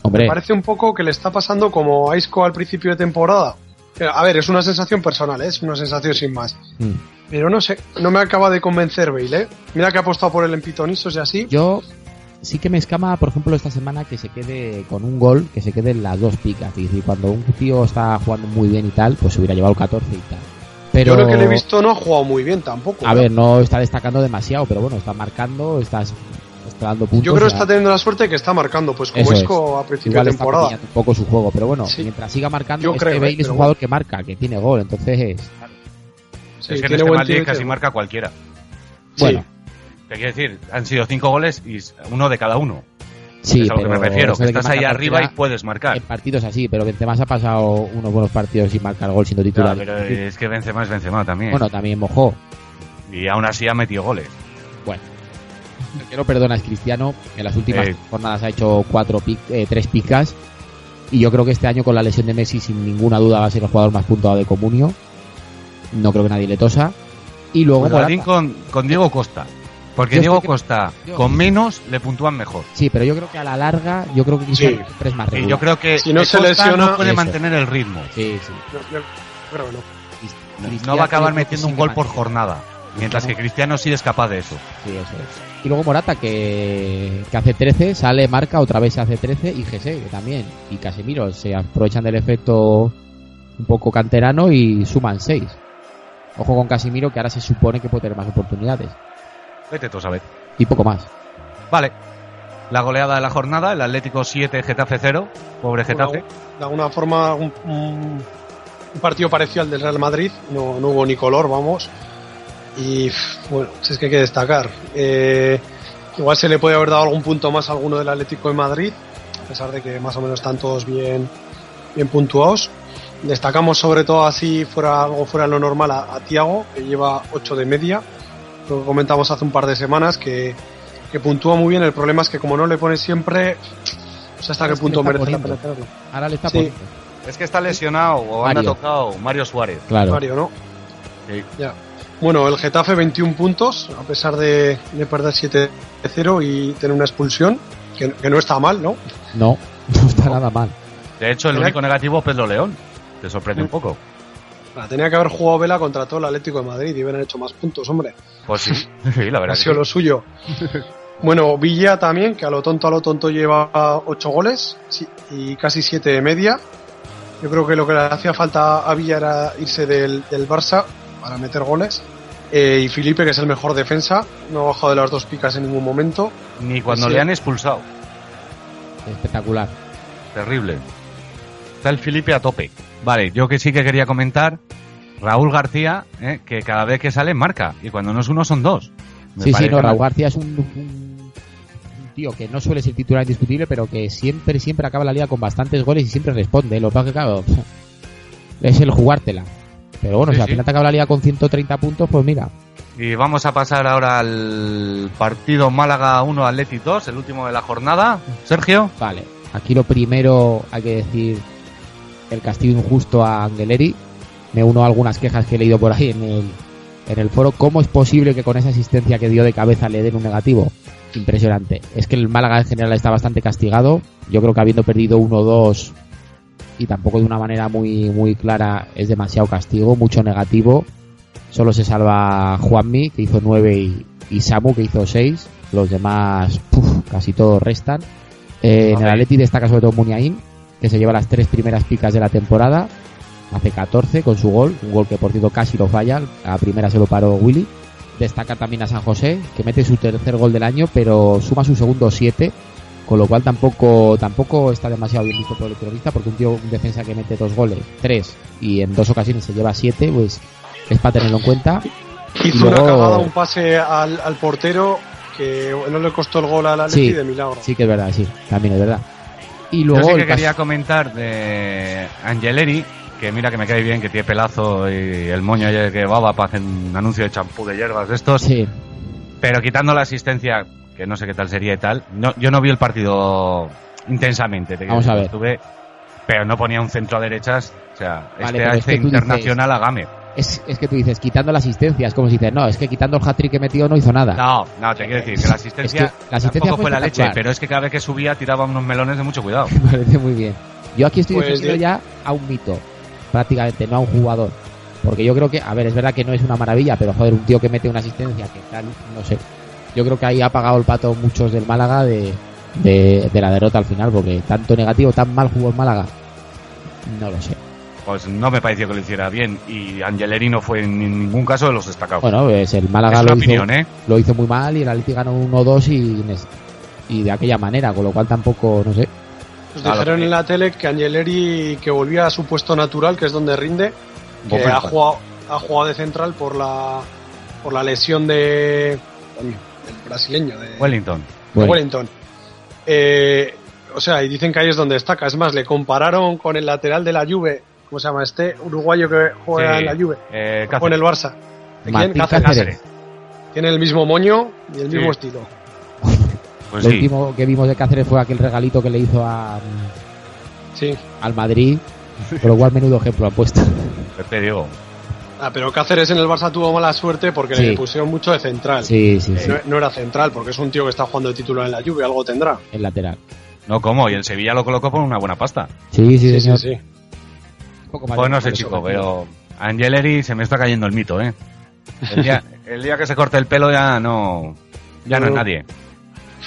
Hombre, Me parece un poco que le está pasando como a Isco al principio de temporada. Eh, A ver, es una sensación personal, ¿eh? es una sensación sin más. mm. Pero no sé, no me acaba de convencer Bale, ¿eh? Mira que ha apostado por él en pitonisos y así. yo sí que me escama, por ejemplo, esta semana que se quede con un gol, que se quede en las dos picas. Y cuando un tío está jugando muy bien y tal, pues se hubiera llevado el 14 y tal. Pero, Yo lo que le he visto no ha jugado muy bien tampoco. a ¿eh? ver, no está destacando demasiado, pero bueno, está marcando, estás, está dando puntos. Yo creo que está teniendo la suerte que está marcando, pues como es. Isco a principio Igual de está temporada. pillando un poco su juego, pero bueno, Sí. mientras siga marcando, Yo es creo, que eh, Bale es un jugador que marca, que tiene gol, entonces, Sí, es que en este Madrid casi marca cualquiera. Sí. bueno, Te quiero decir, han sido cinco goles y uno de cada uno. sí, es a lo que pero me refiero, que estás ahí arriba y puedes marcar. En partidos así, pero Benzema se ha pasado unos buenos partidos sin marcar gol siendo titular. pero es que Benzema es Benzema también. Bueno, también mojó. y aún así ha metido goles. Bueno, el que no perdona es Cristiano. En las últimas Eh. jornadas ha hecho cuatro pic- eh, tres picas. Y yo creo que este año con la lesión de Messi, sin ninguna duda, va a ser el jugador más puntuado de Comunio. No creo que nadie le tosa. Y luego con, con Diego Costa. Porque Yo Diego que- Costa, con menos, le puntúan mejor. Sí, pero yo creo que a la larga, yo creo que Cristiano Sí. es más Y regular. yo creo que Si no se lesiona- no puede Eso. mantener el ritmo. Sí, sí. Yo- yo creo que no. Cristiano No va a acabar metiendo un gol por jornada. Mientras que Cristiano sí es capaz de eso. Sí, eso es. Y luego Morata, que, que hace 13, sale, marca, otra vez se hace 13, y Gese, que también. Y Casemiro se aprovechan del efecto un poco canterano y suman 6. Ojo con Casemiro, que ahora se supone que puede tener más oportunidades. Vete tú a saber. Y poco más. Vale. La goleada de la jornada, el Atlético 7, Getafe 0. Pobre Getafe. De alguna forma, un, un- un partido parecido al del Real Madrid. No, no hubo ni color, vamos. Y bueno, si es que hay que destacar. Eh, igual se le puede haber dado algún punto más a alguno del Atlético de Madrid, a pesar de que más o menos están todos bien, bien puntuados. Destacamos sobre todo así fuera algo fuera de lo normal a, a Tiago, que lleva 8 de media. Lo que comentamos hace un par de semanas, que, que puntúa muy bien. El problema es que como no le pones siempre, no sé hasta Es qué punto merece la poniendo. pena tenerlo. Ahora le está Sí. poniendo. Es que está lesionado o anda Mario. tocado Mario Suárez. Claro. Mario, ¿no? Sí. Ya. Bueno, el Getafe 21 puntos, a pesar de, de perder 7-0 y tener una expulsión, que, que no está mal, ¿no? No, no está nada mal. De hecho, el Tenía- único negativo es Pedro León. Te sorprende un poco. Ah, Tenía que haber jugado Vela contra todo el Atlético de Madrid y hubieran hecho más puntos, hombre. Pues sí, sí, la Ha verdad. que sido sí. lo suyo. Bueno, Villa también, que a lo tonto a lo tonto lleva 8 goles y casi 7 de media. Yo creo que lo que le hacía falta a Villa era irse del, del Barça para meter goles. Eh, y Felipe, que es el mejor defensa, no ha bajado de las dos picas en ningún momento. Ni cuando Sí. le han expulsado. Espectacular. Terrible. Está el Felipe a tope. Vale, yo que sí que quería comentar. Raúl García, eh, que cada vez que sale marca. Y cuando no es uno, son dos. Me Sí, sí, no, Raúl García es un, un- un tío que no suele ser titular indiscutible, pero que siempre, siempre acaba la liga con bastantes goles y siempre responde. Lo que pasa que, claro, es el jugártela. Pero bueno, Sí, si al final te acaba la liga con 130 puntos, pues mira. Y vamos a pasar ahora al partido Málaga 1 Atleti 2, el último de la jornada. Sergio. Vale, aquí lo primero hay que decir el castigo injusto a Angeleri. Me uno a algunas quejas que he leído por ahí en el, en el foro. ¿Cómo es posible que con esa asistencia que dio de cabeza le den un negativo? Impresionante. Es que el Málaga en general está bastante castigado. Yo creo que habiendo perdido 1-2 y tampoco de una manera muy, muy clara es demasiado castigo, mucho negativo. Solo se salva Juanmi, que hizo 9, y, y Samu, que hizo 6. Los demás, puf, casi todos restan. Eh, en el. Atleti destaca sobre todo Muniain, que se lleva las tres primeras picas de la temporada. Hace 14 con su gol, un gol que por cierto casi lo falla. A primera se lo paró Willy. Destaca también a San José, que mete su tercer gol del año, pero suma su segundo 7. Con lo cual tampoco, tampoco está demasiado bien visto por el cronista, porque un tío, un defensa que mete dos goles, tres, y en dos ocasiones se lleva siete, pues es para tenerlo en cuenta. Hizo Luego- una cagada, un pase al, al portero que no le costó el gol a la Sí. de milagro. Sí que es verdad, sí, también es verdad. Y Yo luego sí que quería comentar de Angeleri, que mira que me cae bien, que tiene pelazo y el moño que baba para hacer un anuncio de champú de hierbas de estos. Sí, Pero quitando la asistencia, que no sé qué tal sería y tal, no, yo no vi el partido intensamente. te quiero Vamos a decir, ver. estuve- pero no ponía un centro a derechas. O sea, Vale, este es que internacional a Game. es, es que tú dices, quitando la asistencia, es como si dices, no, es que quitando el hat-trick que metió no hizo nada. No, no, te quiero decir que la asistencia, Es que la asistencia tampoco fue fue la leche, pero es que cada vez que subía tiraba unos melones de mucho cuidado. Me parece muy bien. Yo aquí estoy Pues defendiendo de- ya a un mito, prácticamente, no a un jugador. Porque yo creo que, a ver, es verdad que no es una maravilla, pero joder, un tío que mete una asistencia, que tal, no sé. Yo creo que ahí ha pagado el pato muchos del Málaga de, de, de la derrota al final, porque tanto negativo, tan mal jugó el Málaga, no lo sé. Pues no me pareció que lo hiciera bien y Angeleri no fue en ningún caso de los destacados. Bueno, pues el Málaga lo hizo, ¿eh? lo hizo muy mal y el Atleti ganó 1-2 y, y de aquella manera, con lo cual tampoco, no sé. Pues lo dijeron en la tele que Angeleri que volvía a su puesto natural, que es donde rinde, que ha jugado, ha jugado de central por la por la lesión de brasileño de, Wellington. de. Wellington. Eh, o sea, y dicen que ahí es donde destaca. Es más, le compararon con el lateral de la Juve, ¿cómo se llama este? Uruguayo que juega Sí, en la Juve, eh, o con el Barça. ¿De quién? Cáceres. Cáceres. Tiene el mismo moño y el Sí. mismo estilo. Pues lo sí. último que vimos de Cáceres fue aquel regalito que le hizo a, Sí. al Madrid, por lo cual menudo ejemplo ha puesto. Te digo. Ah, pero Cáceres en el Barça tuvo mala suerte porque Sí. le pusieron mucho de central. Sí, sí, sí, No, no era central, porque es un tío que está jugando de titular en la Juve, algo tendrá. el lateral. No, ¿cómo? Y el Sevilla lo colocó por una buena pasta. Sí, sí, Sí, sí, señor. sí. Un poco más Pues no sé, chico, pero Angeleri se me está cayendo el mito, ¿eh? El día, el día que se corte el pelo ya no, ya no es nadie.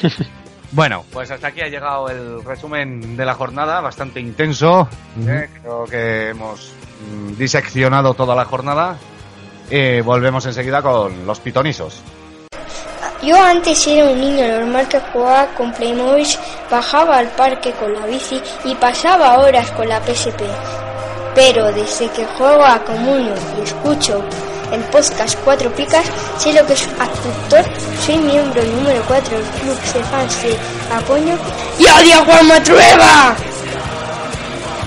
Bueno, pues hasta aquí ha llegado el resumen de la jornada, bastante intenso. ¿eh? Creo que hemos diseccionado toda la jornada. Eh, volvemos enseguida con los pitonisos. Yo antes era un niño normal que jugaba con Playmobil, bajaba al parque con la bici y pasaba horas con la PSP. Pero desde que juego a Comunio y escucho el podcast Cuatro Picas, sé lo que es actor, soy miembro número 4 del club de fans de Apoño y odio a Juan.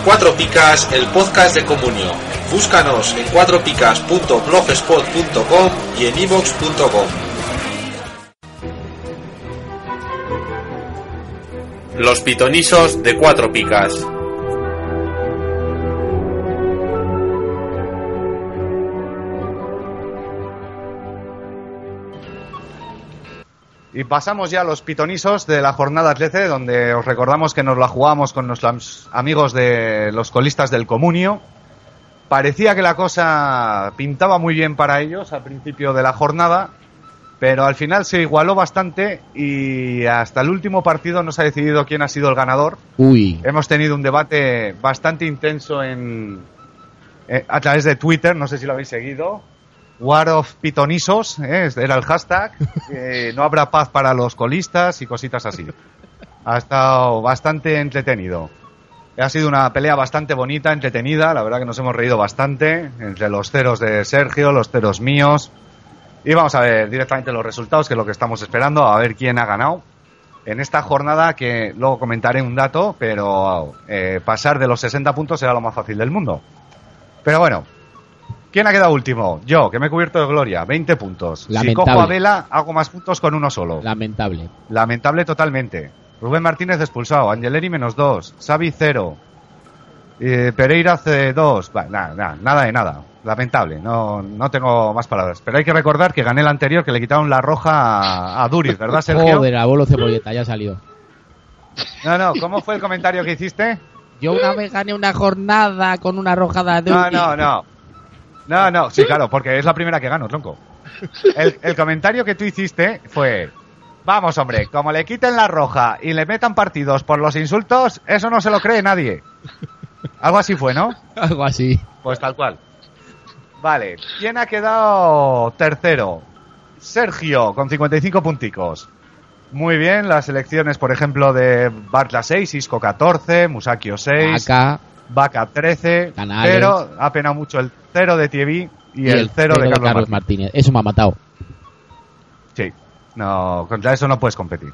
Cuatro Picas, el podcast de Comunio. Búscanos en cuatropicas.blogspot.com y en ivox.com. Los pitonisos de Cuatro Picas. Y pasamos ya a los pitonisos de la jornada Atlece, donde os recordamos que nos la jugamos con nuestros amigos de los colistas del Comunio. Parecía que la cosa pintaba muy bien para ellos al principio de la jornada, pero al final se igualó bastante y hasta el último partido no se ha decidido quién ha sido el ganador. Uy, Hemos tenido un debate bastante intenso en, eh, a través de Twitter, no sé si lo habéis seguido. War of Pitonisos, ¿eh? era el hashtag. Eh, no habrá paz para los colistas y cositas así. Ha estado bastante entretenido. Ha sido una pelea bastante bonita, entretenida. La verdad que nos hemos reído bastante entre los ceros de Sergio, los ceros míos. Y vamos a ver directamente los resultados, que es lo que estamos esperando, a ver quién ha ganado en esta jornada que luego comentaré un dato, pero eh, pasar de los 60 puntos será lo más fácil del mundo. Pero bueno, ¿quién ha quedado último? Yo, que me he cubierto de gloria, 20 puntos. Si Lamentable. cojo a Vela, hago más puntos con uno solo. lamentable. Lamentable totalmente. Rubén Martínez expulsado, Angeleri menos 2, Xavi 0, eh, Pereira C2, nada, nada, nada de nada. Lamentable, no, no tengo más palabras. Pero hay que recordar que gané el anterior, que le quitaron la roja a, a Duriz, ¿verdad, Sergio? Joder, abuelo cebolleta, ya salió. No, no, ¿cómo fue el comentario que hiciste? Yo una vez gané una jornada con una rojada de No, no, no. No, no, sí, claro, porque es la primera que gano, tronco. El, el comentario que tú hiciste fue: Vamos, hombre, como le quiten la roja y le metan partidos por los insultos, eso no se lo cree nadie. Algo así fue, ¿no? Algo así. Pues tal cual. Vale, ¿quién ha quedado tercero? Sergio, con 55 punticos. Muy bien, las elecciones, por ejemplo, de Bartla 6, Isco 14, Musakio 6, Acá, Vaca 13, Canales. pero ha penado mucho el cero de Tievi, y, el, cero de Carlos, Martínez. Eso me ha matado. Sí, no, contra eso no puedes competir.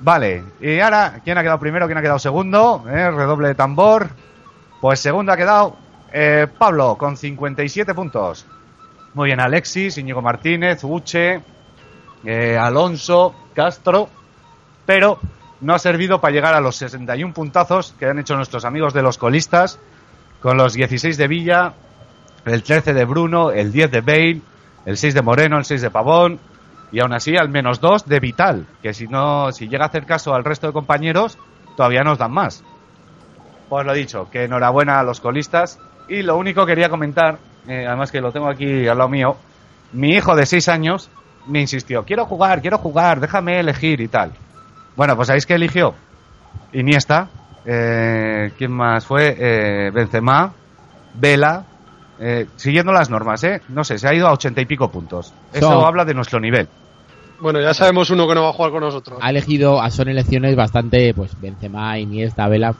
Vale, y ahora, ¿quién ha quedado primero? ¿Quién ha quedado segundo? ¿Eh? Redoble de tambor. Pues segundo ha quedado eh, Pablo, con 57 puntos. Muy bien, Alexis, Íñigo Martínez, Uche, eh, Alonso, Castro. Pero no ha servido para llegar a los 61 puntazos que han hecho nuestros amigos de los colistas, con los 16 de Villa, el 13 de Bruno, el 10 de Bale, el 6 de Moreno, el 6 de Pavón, y aún así al menos 2 de Vital, que si no, si llega a hacer caso al resto de compañeros, todavía nos dan más. Pues lo dicho, que enhorabuena a los colistas. Y lo único que quería comentar, eh, además que lo tengo aquí al lado mío, mi hijo de 6 años me insistió, quiero jugar, quiero jugar, déjame elegir y tal. Bueno, pues ¿sabéis que eligió? Iniesta, eh, ¿quién más fue? Eh, Benzema, Vela, eh, siguiendo las normas, ¿eh? No sé, se ha ido a ochenta y pico puntos. Eso habla de nuestro nivel. Bueno, ya sabemos uno que no va a jugar con nosotros. Ha elegido, son elecciones bastante, pues, Benzema, Iniesta, Vela,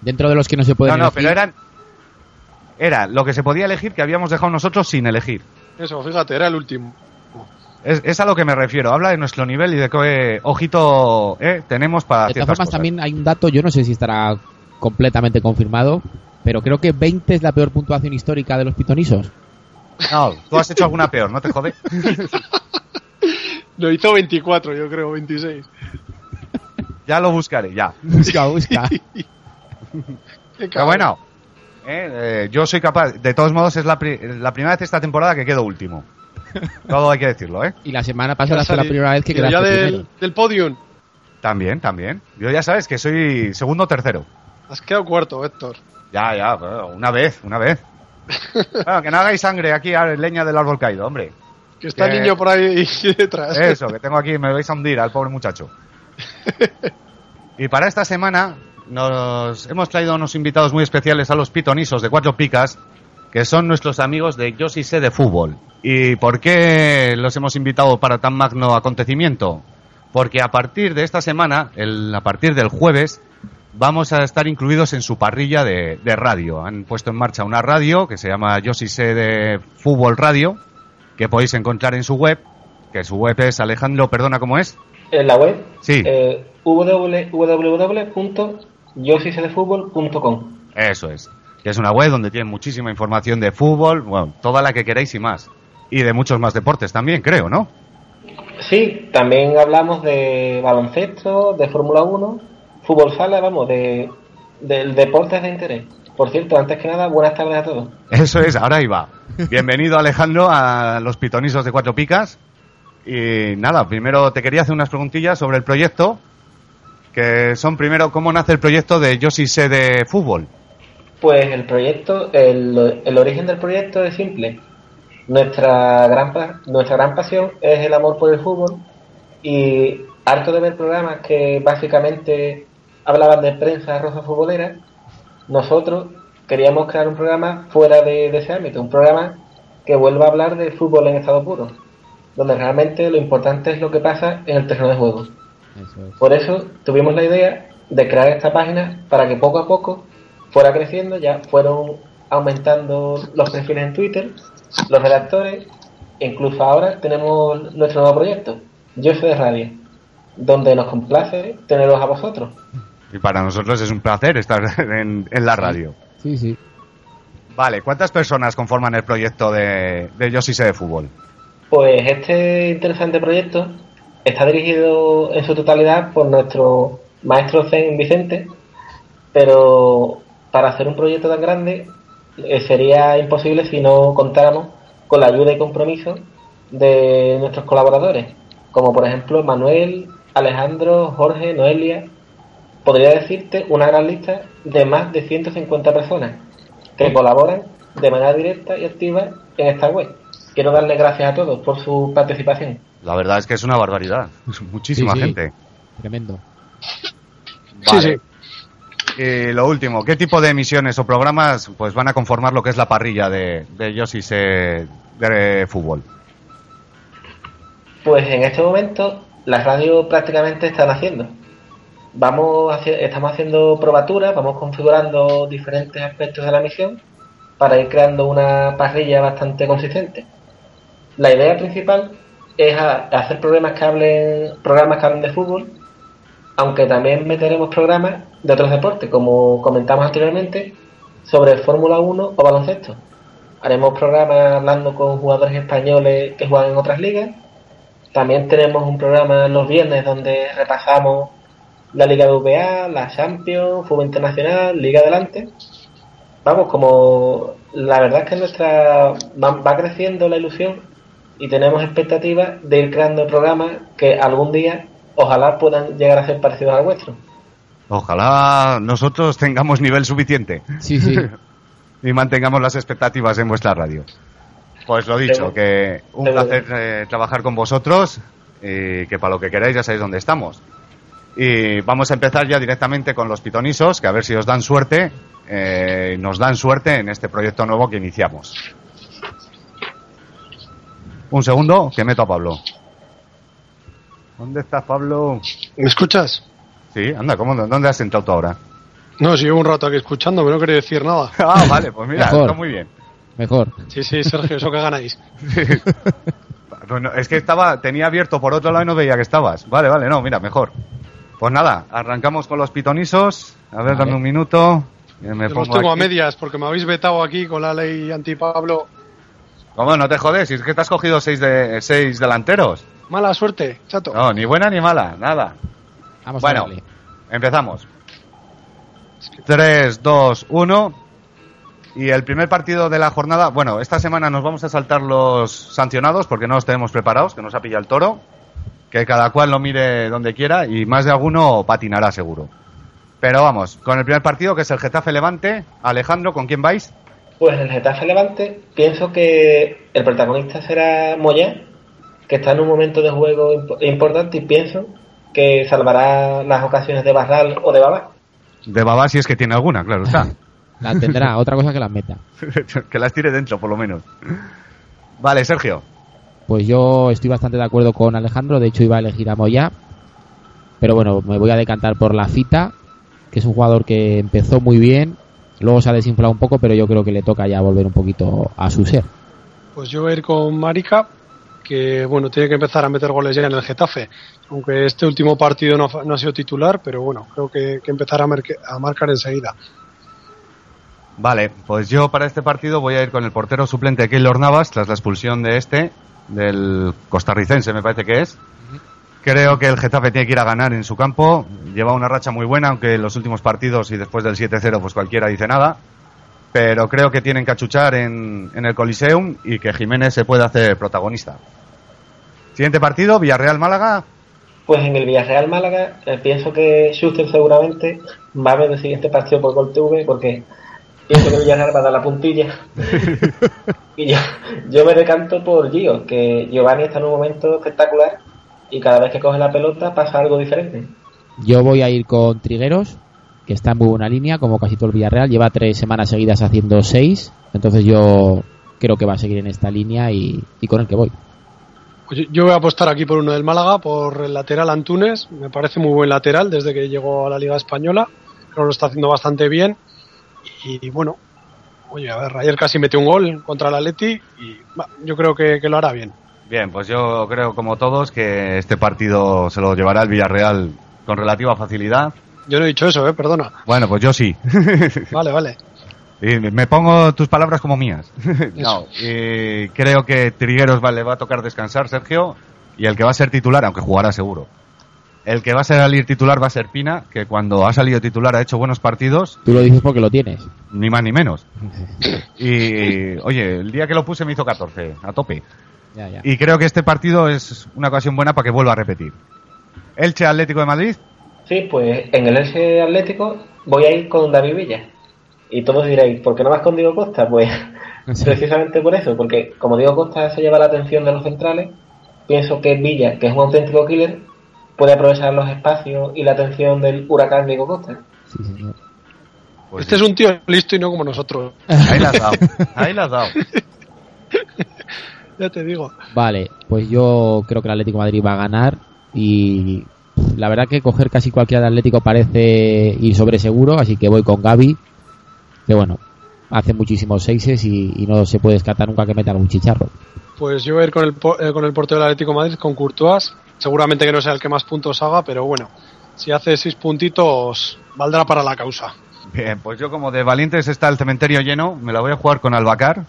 dentro de los que no se pueden No, no, pero eran... Era lo que se podía elegir que habíamos dejado nosotros sin elegir. Eso, fíjate, era el último. Es, a lo que me refiero. Habla de nuestro nivel y de qué ojito eh, tenemos para De todas formas, también hay un dato, yo no sé si estará completamente confirmado, pero creo que 20 es la peor puntuación histórica de los pitonisos. No, tú has hecho alguna peor, ¿no te jode? lo hizo 24, yo creo, 26. Ya lo buscaré, ya. Busca, busca. Pero bueno, eh, eh, yo soy capaz. De todos modos, es la, la primera vez esta temporada que quedo último. Todo hay que decirlo, ¿eh? Y la semana pasada fue la primera vez que quedaste ya del, del podium. También, también. Yo ya sabes que soy segundo o tercero. Has quedado cuarto, Héctor. Ya, ya, una vez, una vez. bueno, que no hagáis sangre aquí a leña del árbol caído, hombre. Que está el niño por ahí detrás. Eso, que tengo aquí, me vais a hundir al pobre muchacho. y para esta semana nos hemos traído unos invitados muy especiales a los pitonisos de Cuatro Picas, que son nuestros amigos de Yo sí sé de fútbol. ¿Y por qué los hemos invitado para tan magno acontecimiento? Porque a partir de esta semana, el, a partir del jueves, vamos a estar incluidos en su parrilla de, radio. Han puesto en marcha una radio que se llama Yo sí sé de fútbol radio, que podéis encontrar en su web, que su web es Alejandro, perdona, ¿cómo es? En la web. Sí. Eh, www.yosisedefutbol.com Eso es que es una web donde tiene muchísima información de fútbol, bueno, toda la que queráis y más. Y de muchos más deportes también, creo, ¿no? Sí, también hablamos de baloncesto, de Fórmula 1, fútbol sala, vamos, de, del deportes de interés. Por cierto, antes que nada, buenas tardes a todos. Eso es, ahora iba. Bienvenido Alejandro a los pitonisos de Cuatro Picas. Y nada, primero te quería hacer unas preguntillas sobre el proyecto, que son primero cómo nace el proyecto de Yo sí sé de fútbol. Pues el proyecto, el, el origen del proyecto es simple. Nuestra gran, nuestra gran pasión es el amor por el fútbol y harto de ver programas que básicamente hablaban de prensa roja futbolera, nosotros queríamos crear un programa fuera de, ese ámbito, un programa que vuelva a hablar de fútbol en estado puro, donde realmente lo importante es lo que pasa en el terreno de juego. Por eso tuvimos la idea de crear esta página para que poco a poco fuera creciendo, ya fueron aumentando los perfiles en Twitter, los redactores, e incluso ahora tenemos nuestro nuevo proyecto, Yo soy de Radio, donde nos complace tenerlos a vosotros. Y para nosotros es un placer estar en, la radio. Sí, sí. Vale, ¿cuántas personas conforman el proyecto de, de Yo sí sé de fútbol? Pues este interesante proyecto está dirigido en su totalidad por nuestro maestro Zen Vicente, pero para hacer un proyecto tan grande eh, sería imposible si no contáramos con la ayuda y compromiso de nuestros colaboradores, como por ejemplo Manuel, Alejandro, Jorge, Noelia. Podría decirte una gran lista de más de 150 personas que colaboran de manera directa y activa en esta web. Quiero darles gracias a todos por su participación. La verdad es que es una barbaridad. Muchísima gente. Tremendo. Sí, sí. Y lo último, ¿qué tipo de emisiones o programas pues van a conformar lo que es la parrilla de, de de fútbol? Pues en este momento las radios prácticamente están haciendo. Vamos estamos haciendo probaturas, vamos configurando diferentes aspectos de la emisión para ir creando una parrilla bastante consistente. La idea principal es a- hacer programas que hablen, programas que hablen de fútbol, aunque también meteremos programas de otros deportes, como comentamos anteriormente, sobre Fórmula 1 o baloncesto. Haremos programas hablando con jugadores españoles que juegan en otras ligas. También tenemos un programa los viernes donde repasamos la Liga de VA, la Champions, Fútbol Internacional, Liga Adelante. Vamos, como la verdad es que nuestra va creciendo la ilusión y tenemos expectativas de ir creando programas que algún día ojalá puedan llegar a ser parecidos al vuestro. Ojalá nosotros tengamos nivel suficiente Sí, sí. y mantengamos las expectativas en vuestra radio. Pues lo dicho, que un Seguro. placer eh, trabajar con vosotros y que para lo que queráis ya sabéis dónde estamos. Y vamos a empezar ya directamente con los pitonisos, que a ver si os dan suerte, eh, nos dan suerte en este proyecto nuevo que iniciamos. Un segundo, que meto a Pablo. ¿Dónde estás, Pablo? ¿Me escuchas? Sí, anda, ¿cómo, ¿dónde has entrado tú ahora? No, si llevo un rato aquí escuchándome, no quería decir nada. Ah, vale, pues mira, Mejor. está muy bien. Mejor. Sí, sí, Sergio, eso que ganáis. Bueno, es que estaba, tenía abierto por otro lado y no veía que estabas. Vale, vale, no, mira, mejor. Pues nada, arrancamos con los pitonisos. A ver, Vale. dame un minuto. me Yo los pongo tengo a aquí. medias porque me habéis vetado aquí con la ley anti-Pablo. ¿Cómo? No te jodes, si es que te has cogido seis, de, seis delanteros. Mala suerte, chato. No, ni buena ni mala, nada. Vamos Bueno. a darle. Empezamos. 3, 2, 1. Y el primer partido de la jornada, bueno, esta semana nos vamos a saltar los sancionados porque no los tenemos preparados, que nos ha pillado el toro. Que cada cual lo mire donde quiera y más de alguno patinará seguro. Pero vamos, con el primer partido que es el Getafe Levante. Alejandro, ¿con quién vais? Pues el Getafe Levante, pienso que el protagonista será Moya, que está en un momento de juego imp- importante y pienso que salvará las ocasiones de Barral o de Baba. De Babá si es que tiene alguna, claro está. La tendrá, otra cosa que la meta. que las tire dentro, por lo menos. Vale, Sergio. Pues yo estoy bastante de acuerdo con Alejandro, de hecho iba a elegir a Moya, pero bueno, me voy a decantar por la Fita, que es un jugador que empezó muy bien, luego se ha desinflado un poco, pero yo creo que le toca ya volver un poquito a su ser. Pues yo voy a ir con Marica, que bueno, tiene que empezar a meter goles ya en el Getafe. Aunque este último partido no, ha- no ha sido titular, pero bueno, creo que, que empezará a, marque- a marcar enseguida. Vale, pues yo para este partido voy a ir con el portero suplente Keylor Navas tras la expulsión de este, del costarricense me parece que es. Creo que el Getafe tiene que ir a ganar en su campo. Lleva una racha muy buena, aunque en los últimos partidos y después del 7-0 pues cualquiera dice nada. Pero creo que tienen que achuchar en, en el Coliseum y que Jiménez se puede hacer protagonista. Siguiente partido, Villarreal-Málaga. Pues en el Villarreal Málaga eh, pienso que Schuster seguramente va a ver el siguiente partido por Gol TV porque pienso que Villarreal va a dar la puntilla. y yo, yo me decanto por Gio, que Giovanni está en un momento espectacular y cada vez que coge la pelota pasa algo diferente. Yo voy a ir con Trigueros, que está en muy buena línea, como casi todo el Villarreal, lleva tres semanas seguidas haciendo seis, entonces yo creo que va a seguir en esta línea y, y con el que voy. Pues yo- voy a apostar aquí por uno del Málaga, por el lateral Antunes. Me parece muy buen lateral desde que llegó a la Liga Española. Creo que lo está haciendo bastante bien. Y, bueno, oye, a ver, ayer casi metió un gol contra el Atleti y va, yo creo que, que lo hará bien. Bien, pues yo creo como todos que este partido se lo llevará el Villarreal con relativa facilidad. Yo no he dicho eso, eh, perdona. Bueno, pues yo sí. Vale, vale. Y me pongo tus palabras como mías. no, y creo que Trigueros va- le va a tocar descansar, Sergio, y el que va a ser titular, aunque jugará seguro. El que va a salir titular va a ser Pina, que cuando ha salido titular ha hecho buenos partidos, Tú lo dices porque lo tienes. ni más ni menos. Y, oye, el día que lo puse me hizo 14, a tope. Ya, ya. Y creo que este partido es una ocasión buena para que vuelva a repetir. Elche Atlético de Madrid, Sí, pues en el Elche Atlético voy a ir con David Villa. Y todos diréis, ¿por qué no vas con Diego Costa? Pues precisamente por eso, porque como Diego Costa se lleva la atención de los centrales, pienso que Villa, que es un auténtico killer, puede aprovechar los espacios y la atención del huracán Diego Costa. Sí, señor. pues este es un tío listo y no como nosotros. ahí la has dado. Ahí la has dado. Ya te digo. Vale, pues yo creo que el Atlético de Madrid va a ganar y la verdad que coger casi cualquiera de Atlético parece ir sobre seguro, así que voy con Gaby. Que bueno, hace muchísimos seises y, y no se puede descartar nunca que metan un chicharro. Pues yo voy a ir con el, po- eh, con el portero del Atlético de Madrid, con Courtois. Seguramente que no sea el que más puntos haga, pero bueno, si hace seis puntitos, valdrá para la causa. Bien, pues yo como de valientes está el cementerio lleno, me la voy a jugar con Albacar.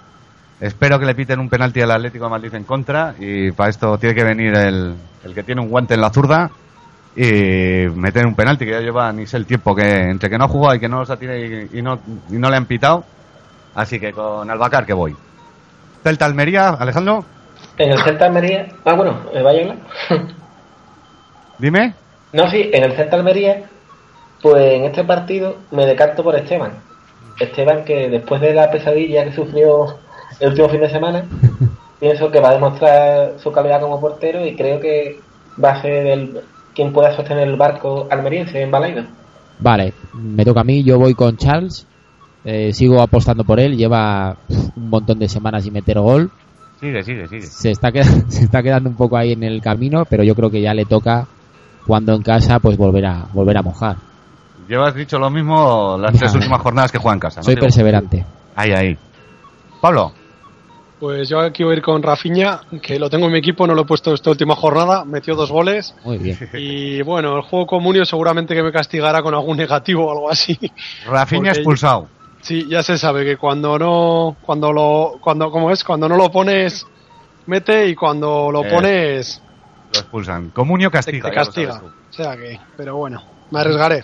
Espero que le piten un penalti al Atlético de Madrid en contra y para esto tiene que venir el, el que tiene un guante en la zurda y meter un penalti que ya lleva ni sé el tiempo que entre que no ha jugado y que no los ha tirado y, y no, y no le han pitado. Así que con Albacar que voy. Celta Almería, Alejandro, En el Celta Almería. Ah, bueno, ¿me vaya a hablar? dime. No, sí, en el Celta Almería, pues en este partido me decanto por Esteban. Esteban que después de la pesadilla que sufrió el último fin de semana, pienso que va a demostrar su calidad como portero y creo que va a ser el quien pueda sostener el barco almeriense en Balaido. Vale, me toca a mí, yo voy con Charles, eh, sigo apostando por él, lleva un montón de semanas sin meter gol, Sigue, sigue, sigue. se está, quedando, se está quedando un poco ahí en el camino, pero yo creo que ya le toca, cuando en casa, pues volver a, volver a mojar. Llevas dicho lo mismo las Ya. tres últimas jornadas que juega en casa. ¿no? Soy perseverante. Ahí, ahí. Pablo. Pues yo aquí voy a ir con Rafinha, que lo tengo en mi equipo, no lo he puesto esta última jornada, metió dos goles. Muy bien. Y bueno, el juego comunio seguramente que me castigará con algún negativo o algo así. Rafinha Porque- expulsado. Sí, ya se sabe que cuando no, cuando lo, cuando, ¿cómo es? Cuando no lo pones, mete y cuando lo Eh, pones, Lo expulsan. Comunio castiga. te castiga. O sea que, pero bueno, me arriesgaré.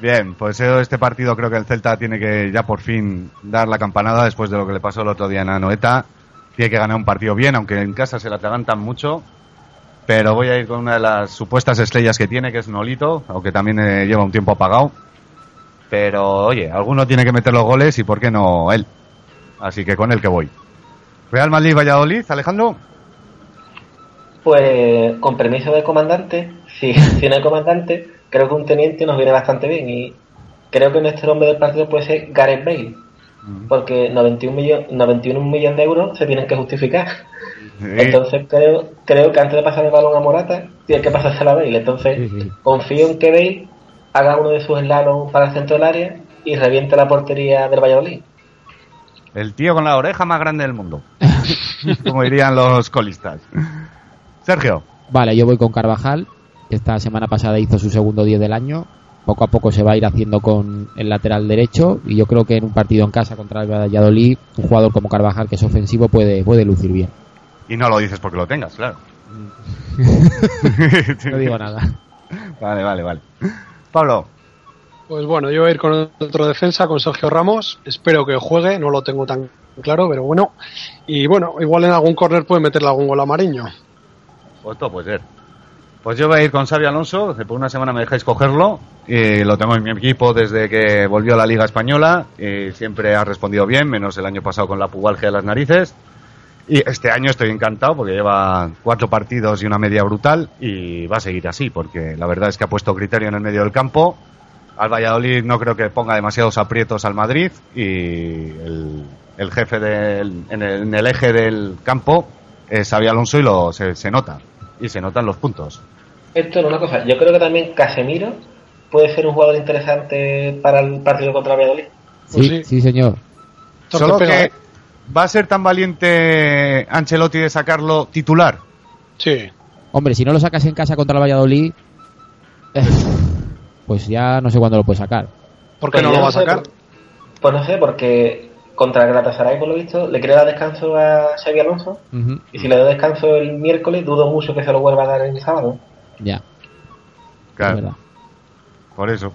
Bien, pues este partido creo que el Celta tiene que ya por fin dar la campanada después de lo que le pasó el otro día en Anoeta. Tiene que ganar un partido bien, aunque en casa se la atragantan mucho. Pero voy a ir con una de las supuestas estrellas que tiene, que es Nolito, aunque también eh, lleva un tiempo apagado. Pero oye, alguno tiene que meter los goles y por qué no él. Así que con él que voy. Real Madrid Valladolid, Alejandro. Pues con permiso del comandante, si, si no hay comandante, creo que un teniente nos viene bastante bien y creo que nuestro hombre del partido puede ser Gareth Bale, porque 91 millones 91 millones de euros se tienen que justificar. Entonces creo, creo que antes de pasar el balón a Morata, tiene que pasarse a Bale. Entonces Sí, sí. confío en que Bale haga uno de sus slalom para el centro del área y reviente la portería del Valladolid. El tío con la oreja más grande del mundo. Como dirían los colistas. Sergio. Vale, yo voy con Carvajal, que esta semana pasada hizo su segundo 10 del año. Poco a poco se va a ir haciendo con el lateral derecho y yo creo que en un partido en casa contra el Valladolid, un jugador como Carvajal, que es ofensivo, puede, puede lucir bien. Y no lo dices porque lo tengas, claro. No digo nada. Vale, vale, vale. Pablo. Pues bueno, yo voy a ir con otro defensa, con Sergio Ramos. Espero que juegue, no lo tengo tan claro, pero bueno. Y bueno, igual en algún córner puede meterle algún gol a Mariño. Pues todo puede ser. Pues yo voy a ir con Xavi Alonso, por una semana me dejáis cogerlo, y lo tengo en mi equipo desde que volvió a la Liga Española, y siempre ha respondido bien, menos el año pasado con la pubalgia de las narices. Y este año estoy encantado porque lleva cuatro partidos y una media brutal y va a seguir así porque la verdad es que ha puesto criterio en el medio del campo. Al Valladolid no creo que ponga demasiados aprietos al Madrid y el, el jefe del, en, el, en el eje del campo es Xavi Alonso y lo, se nota. Y se notan los puntos. Esto es una cosa, yo creo que también Casemiro puede ser un jugador interesante para el partido contra Valladolid. Sí, Pues sí. sí, señor. Solo que va a ser tan valiente Ancelotti de sacarlo titular. Sí. Hombre, si no lo sacas en casa contra el Valladolid, eh, pues ya no sé cuándo lo puedes sacar. ¿Por qué Pues no lo va a sacar? por- Pues no sé, porque contra el Galatasaray, por lo visto, le quiere dar descanso a Xavi Alonso y si le da descanso el miércoles, dudo mucho que se lo vuelva a dar el sábado. Ya, Claro, por eso.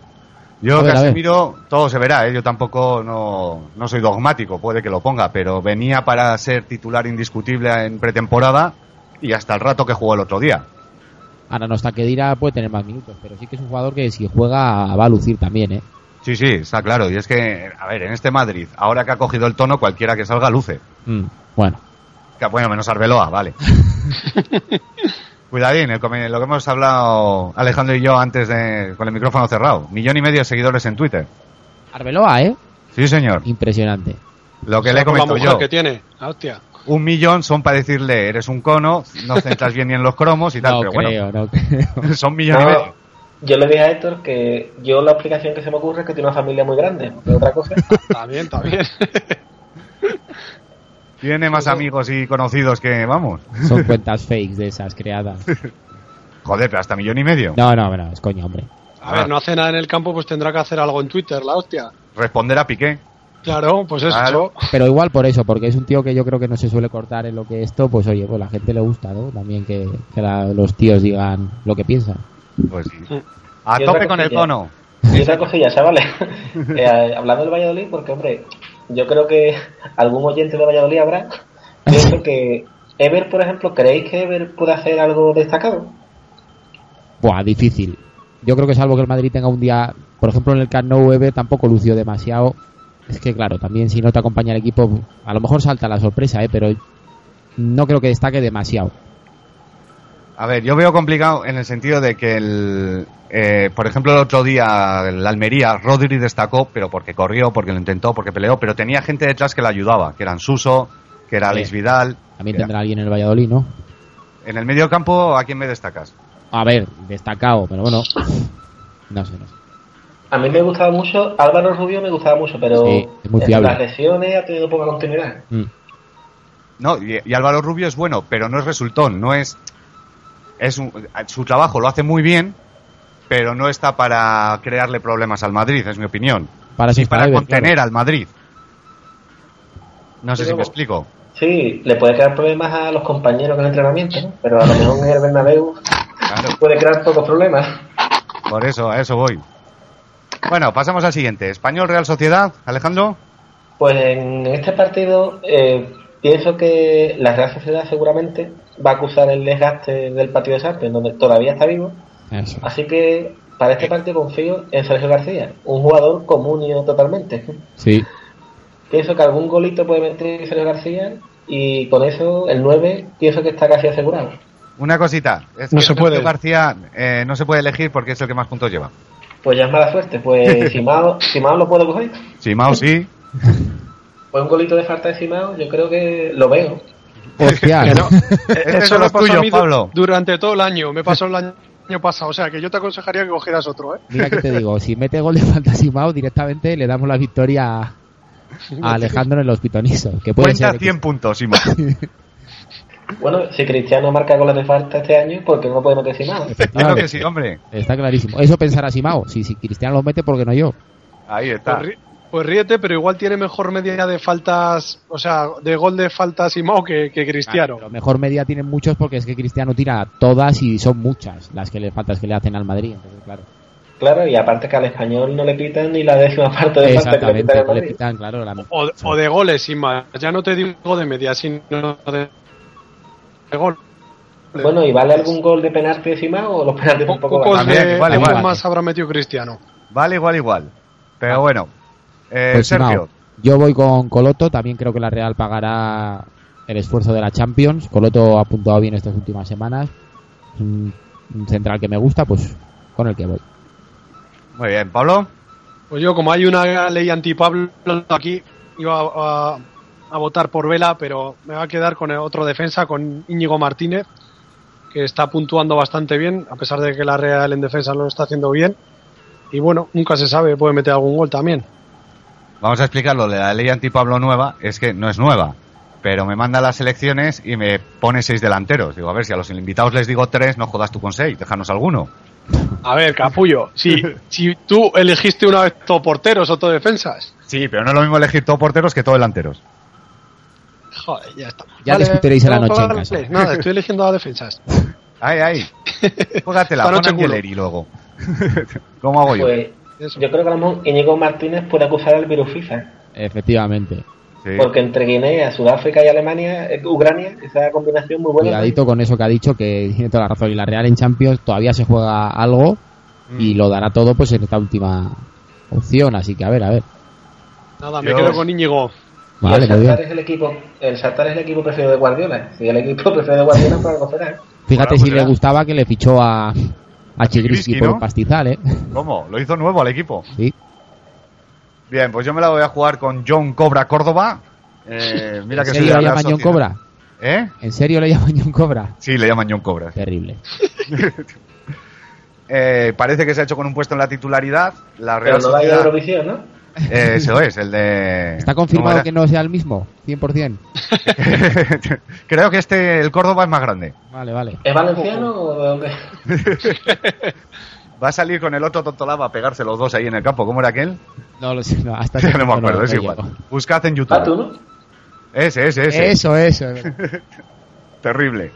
Yo, ver. Casemiro, todo se verá, ¿eh? yo tampoco no, no soy dogmático, puede que lo ponga, pero venía para ser titular indiscutible en pretemporada y hasta el rato que jugó el otro día. Ahora no está que dirá puede tener más minutos, pero sí que es un jugador que si juega va a lucir también, ¿eh? Sí, sí, está claro. Y es que, a ver, en este Madrid, ahora que ha cogido el tono, cualquiera que salga luce. Mm, bueno, Que, bueno, menos Arbeloa, vale. Cuidadín, el lo que hemos hablado Alejandro y yo antes de, con el micrófono cerrado. Millón y medio de seguidores en Twitter. Arbeloa, ¿eh? Sí, señor. Impresionante. Lo que O sea, le comento mujer yo. que tiene. Ah, Hostia. Un millón son para decirle, eres un cono, no centras bien ni en los cromos y tal, No pero creo, no creo. bueno, son y medio. yo le dije a Héctor que yo la explicación que se me ocurre es que tiene una familia muy grande. Pero otra cosa, También, también. Tiene más amigos y conocidos que, vamos. Son cuentas fakes de esas creadas. Joder, pero hasta millón y medio. No, no, no, es coña, hombre. A ver, no hace nada en el campo, pues tendrá que hacer algo en Twitter, la hostia. Responder a Piqué. Claro, pues eso. Claro. Pero igual por eso, porque es un tío que yo creo que no se suele cortar en lo que esto, pues oye, pues la gente le gusta, ¿no? También que, que la- los tíos digan lo que piensan. Pues sí. A tope con el cono. y otra cosilla, chavales. Eh, hablando del Valladolid, porque hombre, yo creo que algún oyente de Valladolid habrá. Pienso que Ever, por ejemplo, ¿creéis que Ever puede hacer algo destacado? Buah, difícil. Yo creo que salvo que el Madrid tenga un día, por ejemplo en el Camp Nou Eve tampoco lució demasiado. Es que claro, también si no te acompaña el equipo, a lo mejor salta la sorpresa, ¿eh? pero no creo que destaque demasiado. A ver, yo veo complicado en el sentido de que, el, eh, por ejemplo, el otro día, el Almería, Rodri destacó, pero porque corrió, porque lo intentó, porque peleó, pero tenía gente detrás que le ayudaba, que eran Suso, que era. Alex Vidal. También tendrá alguien en el Valladolid, ¿no? En el medio campo, ¿a quién me destacas? A ver, destacado, pero bueno. No sé, no sé. A mí me gustaba mucho, Álvaro Rubio me gustaba mucho, pero Sí, es muy en fiable. las lesiones ha tenido poca continuidad. Mm. No, y, y Álvaro Rubio es bueno, pero no es resultón, no es... es un- su trabajo lo hace muy bien, pero no está para crearle problemas al Madrid, es mi opinión. Para está para contener claro. al Madrid. No sé si me explico. Sí, le puede crear problemas a los compañeros en el entrenamiento, ¿no? pero a lo mejor en el Bernabéu Claro. puede crear pocos problemas. Por eso, a eso voy. Bueno, pasamos al siguiente. Español Real Sociedad, Alejandro. Pues en este partido eh, pienso que la Real Sociedad seguramente va a acusar el desgaste del partido de Champions, donde todavía está vivo. Eso. Así que para este partido confío en Sergio García, un jugador comunio totalmente. Sí, Pienso que algún golito puede meter Sergio García y con eso el 9 pienso que está casi asegurado. Una cosita. Es No que se Sergio puede. García eh, no se puede elegir porque es el que más puntos lleva. Pues ya es mala suerte, pues si Mao, si Mao lo puedo coger, Sí, Mao sí. pues un golito de falta de Simao, yo creo que lo veo. Hostia. Que no. Este es los mí du- Pablo. durante todo el año. Me pasó el año pasado. O sea, que yo te aconsejaría que cogieras otro, ¿eh? Mira que te digo, si mete gol de Fantasy Mao, directamente le damos la victoria a, a Alejandro en los pitonisos. Que puede Cuenta ser. 100 puntos, Simo. Bueno, si Cristiano marca goles de falta este año, ¿por qué no puede meter Simao? Claro que sí, hombre. Está clarísimo. Eso pensará Simao. Si, si Cristiano lo mete, ¿por qué no yo? Ahí está. Pues ríete, pero igual tiene mejor media de faltas, o sea, de gol de faltas y Mao que, que Cristiano. Pero mejor media tienen muchos porque es que Cristiano tira todas y son muchas las que le faltas que le hacen al Madrid. Entonces, claro. Claro, y aparte que al español no le pitan ni la décima parte de falta que le pitan al que le Madrid. pitan, claro. la- O, o de goles, sin más. Ya no te digo de media, sino de, de gol. Bueno, ¿y vale algún gol de penalti de Simao o los penaltis Po- tampoco Pocos valen? También, de, igual, pocos igual. más habrá metido Cristiano. Vale, igual, igual. Pero bueno. Eh, Pues, Sergio. Yo voy con Coloto. También creo que la Real pagará el esfuerzo de la Champions. Coloto ha apuntado bien estas últimas semanas. Es Un, un central que me gusta, pues con el que voy. Muy bien, Pablo. Pues yo, como hay una ley anti-Pablo aquí, iba a, a- a votar por Vela, pero me va a quedar con el otro defensa, con Íñigo Martínez, que está puntuando bastante bien, a pesar de que la Real en defensa no lo está haciendo bien. Y bueno, nunca se sabe, puede meter algún gol también. Vamos a explicarlo. La ley anti-Pablo nueva es que no es nueva. Pero me manda las elecciones y me pone seis delanteros. Digo, a ver, si a los invitados les digo tres, no jodas tú con seis. Déjanos alguno. A ver, capullo, si, si tú elegiste una vez todo porteros o todo defensas, Sí, pero no es lo mismo elegir todo porteros que todo delanteros. joder, ya está. Ya discutiréis a la no, noche en casa. Nada, estoy eligiendo a defensas. Ay, ay. Júgatela, pon a. Angeleri luego. ¿Cómo hago yo? Pues Eso. yo creo que a lo mejor Íñigo Martínez puede acusar al virus FIFA. Efectivamente. Sí. Porque entre Guinea, Sudáfrica y Alemania, eh, Ucrania, esa combinación muy buena. Cuidadito con eso que ha dicho, que tiene toda la razón. Y la Real en Champions todavía se juega algo Mm. y lo dará todo pues en esta última opción. Así que a ver, a ver. Nada, me quedo con Íñigo. Vale, el Shakhtar es el equipo, el Shakhtar es el equipo preferido de Guardiola. Si el equipo preferido de Guardiola, pues algo será. Fíjate Bueno, si pues le gustaba que le fichó a, a Chigrisky por ¿no? un pastizal, ¿eh? ¿Cómo? Lo hizo nuevo al equipo. Sí. Bien, pues yo me la voy a jugar con John Cobra Córdoba. Eh, mira ¿En que serio le llaman John Sociedad. Cobra? ¿Eh? ¿En serio le llaman John Cobra? Sí, le llaman John Cobra. Terrible. eh, parece que se ha hecho con un puesto en la titularidad. La Pero Real no va a ir a Sociedad- Eurovisión, ¿no? Eh, eso es, el de. ¿Está ¿cómo confirmado que no sea el mismo? 100%. Creo que este, el Córdoba es más grande. Vale, vale. ¿Es valenciano o de dónde? Va a salir con el otro Tontolaba a pegarse los dos ahí en el campo. ¿Cómo era aquel? No lo sé, no, hasta Ya ese no me acuerdo, es igual. llego. Buscad en YouTube. Ah, tú, ¿no? Ese, ese, ese. Eso, eso. Terrible.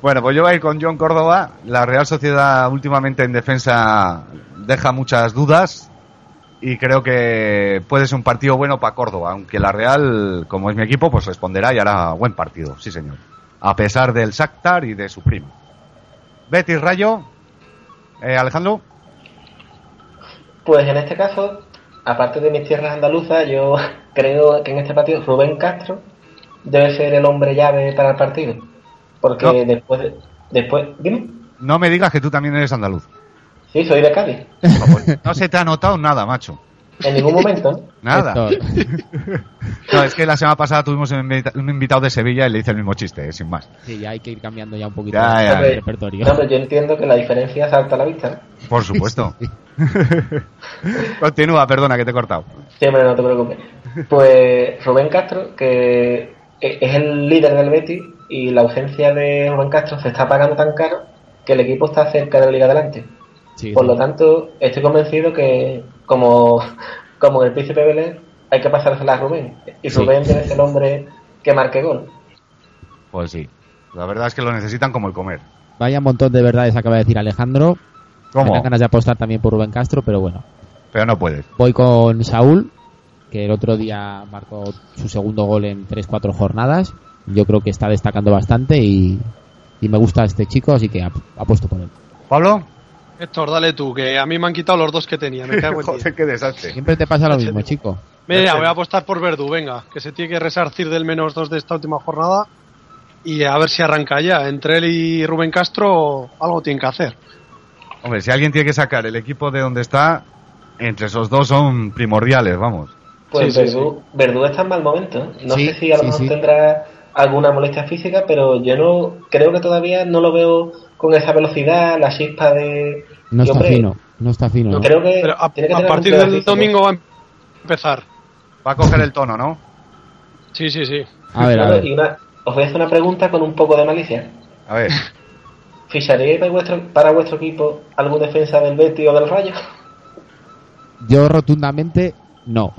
Bueno, pues yo voy a ir con John Córdoba. La Real Sociedad últimamente en defensa deja muchas dudas y creo que puede ser un partido bueno para Córdoba, aunque la Real, como es mi equipo, pues responderá y hará buen partido, sí señor. A pesar del Shakhtar y de su primo. Betis Rayo. Eh, Alejandro. Pues en este caso, aparte de mis tierras andaluzas, yo creo que en este partido Rubén Castro debe ser el hombre llave para el partido. Porque No. después, de- después, dime, No me digas que tú también eres andaluz. Sí, soy de Cádiz. No se te ha notado nada, macho. En ningún momento, ¿no? Nada. No, es que la semana pasada tuvimos un invita- un invitado de Sevilla y le hice el mismo chiste, eh, sin más. Sí, ya hay que ir cambiando ya un poquito Ya, ya. el repertorio. no, pero yo entiendo que la diferencia salta a la vista. ¿no? Por supuesto. Continúa, perdona que te he cortado. Siempre no te preocupes. Pues Rubén Castro, que es el líder del Betis y la ausencia de Rubén Castro se está pagando tan caro que el equipo está cerca de la Liga Adelante. Sí, Por sí. lo tanto, estoy convencido que como, como el Príncipe Belén hay que pasársela a Rubén. Y. Rubén ser el hombre que marque gol. Pues sí. La verdad es que lo necesitan como el comer. Vaya montón de verdades acaba de decir Alejandro. Me ¿Cómo? ganas de apostar también por Rubén Castro, pero bueno. Pero no puedes. Voy con Saúl, que el otro día marcó su segundo gol en 3-4 jornadas. Yo creo que está destacando bastante y, y me gusta este chico, así que ap- apuesto por él. ¿Pablo? Héctor, dale tú, que a mí me han quitado los dos que tenía. Me cago en. Joder, qué desastre. Siempre te pasa lo mismo, chico. Mira, voy a apostar por Verdú, venga, que se tiene que resarcir del menos dos de esta última jornada y a ver si arranca ya. Entre él y Rubén Castro algo tienen que hacer. Hombre, si alguien tiene que sacar el equipo de donde está, entre esos dos son primordiales, vamos. Pues Sí, sí, Verdú, Verdú está en mal momento. ¿eh? No Sí, sé si a lo sí, mejor sí. tendrá alguna molestia física, pero yo no creo que todavía no lo veo con esa velocidad, la chispa de... No está hombre, fino, no está fino. ¿no? Creo que Pero a, que partir del físico. domingo va a empezar. Va a coger el tono, ¿no? Sí, sí, sí. A ver, a Bueno, ver. y una- os voy a hacer una pregunta con un poco de malicia. A ver. ¿Ficharíais para vuestro, para vuestro equipo algún defensa del Betis o del Rayo? Yo rotundamente no.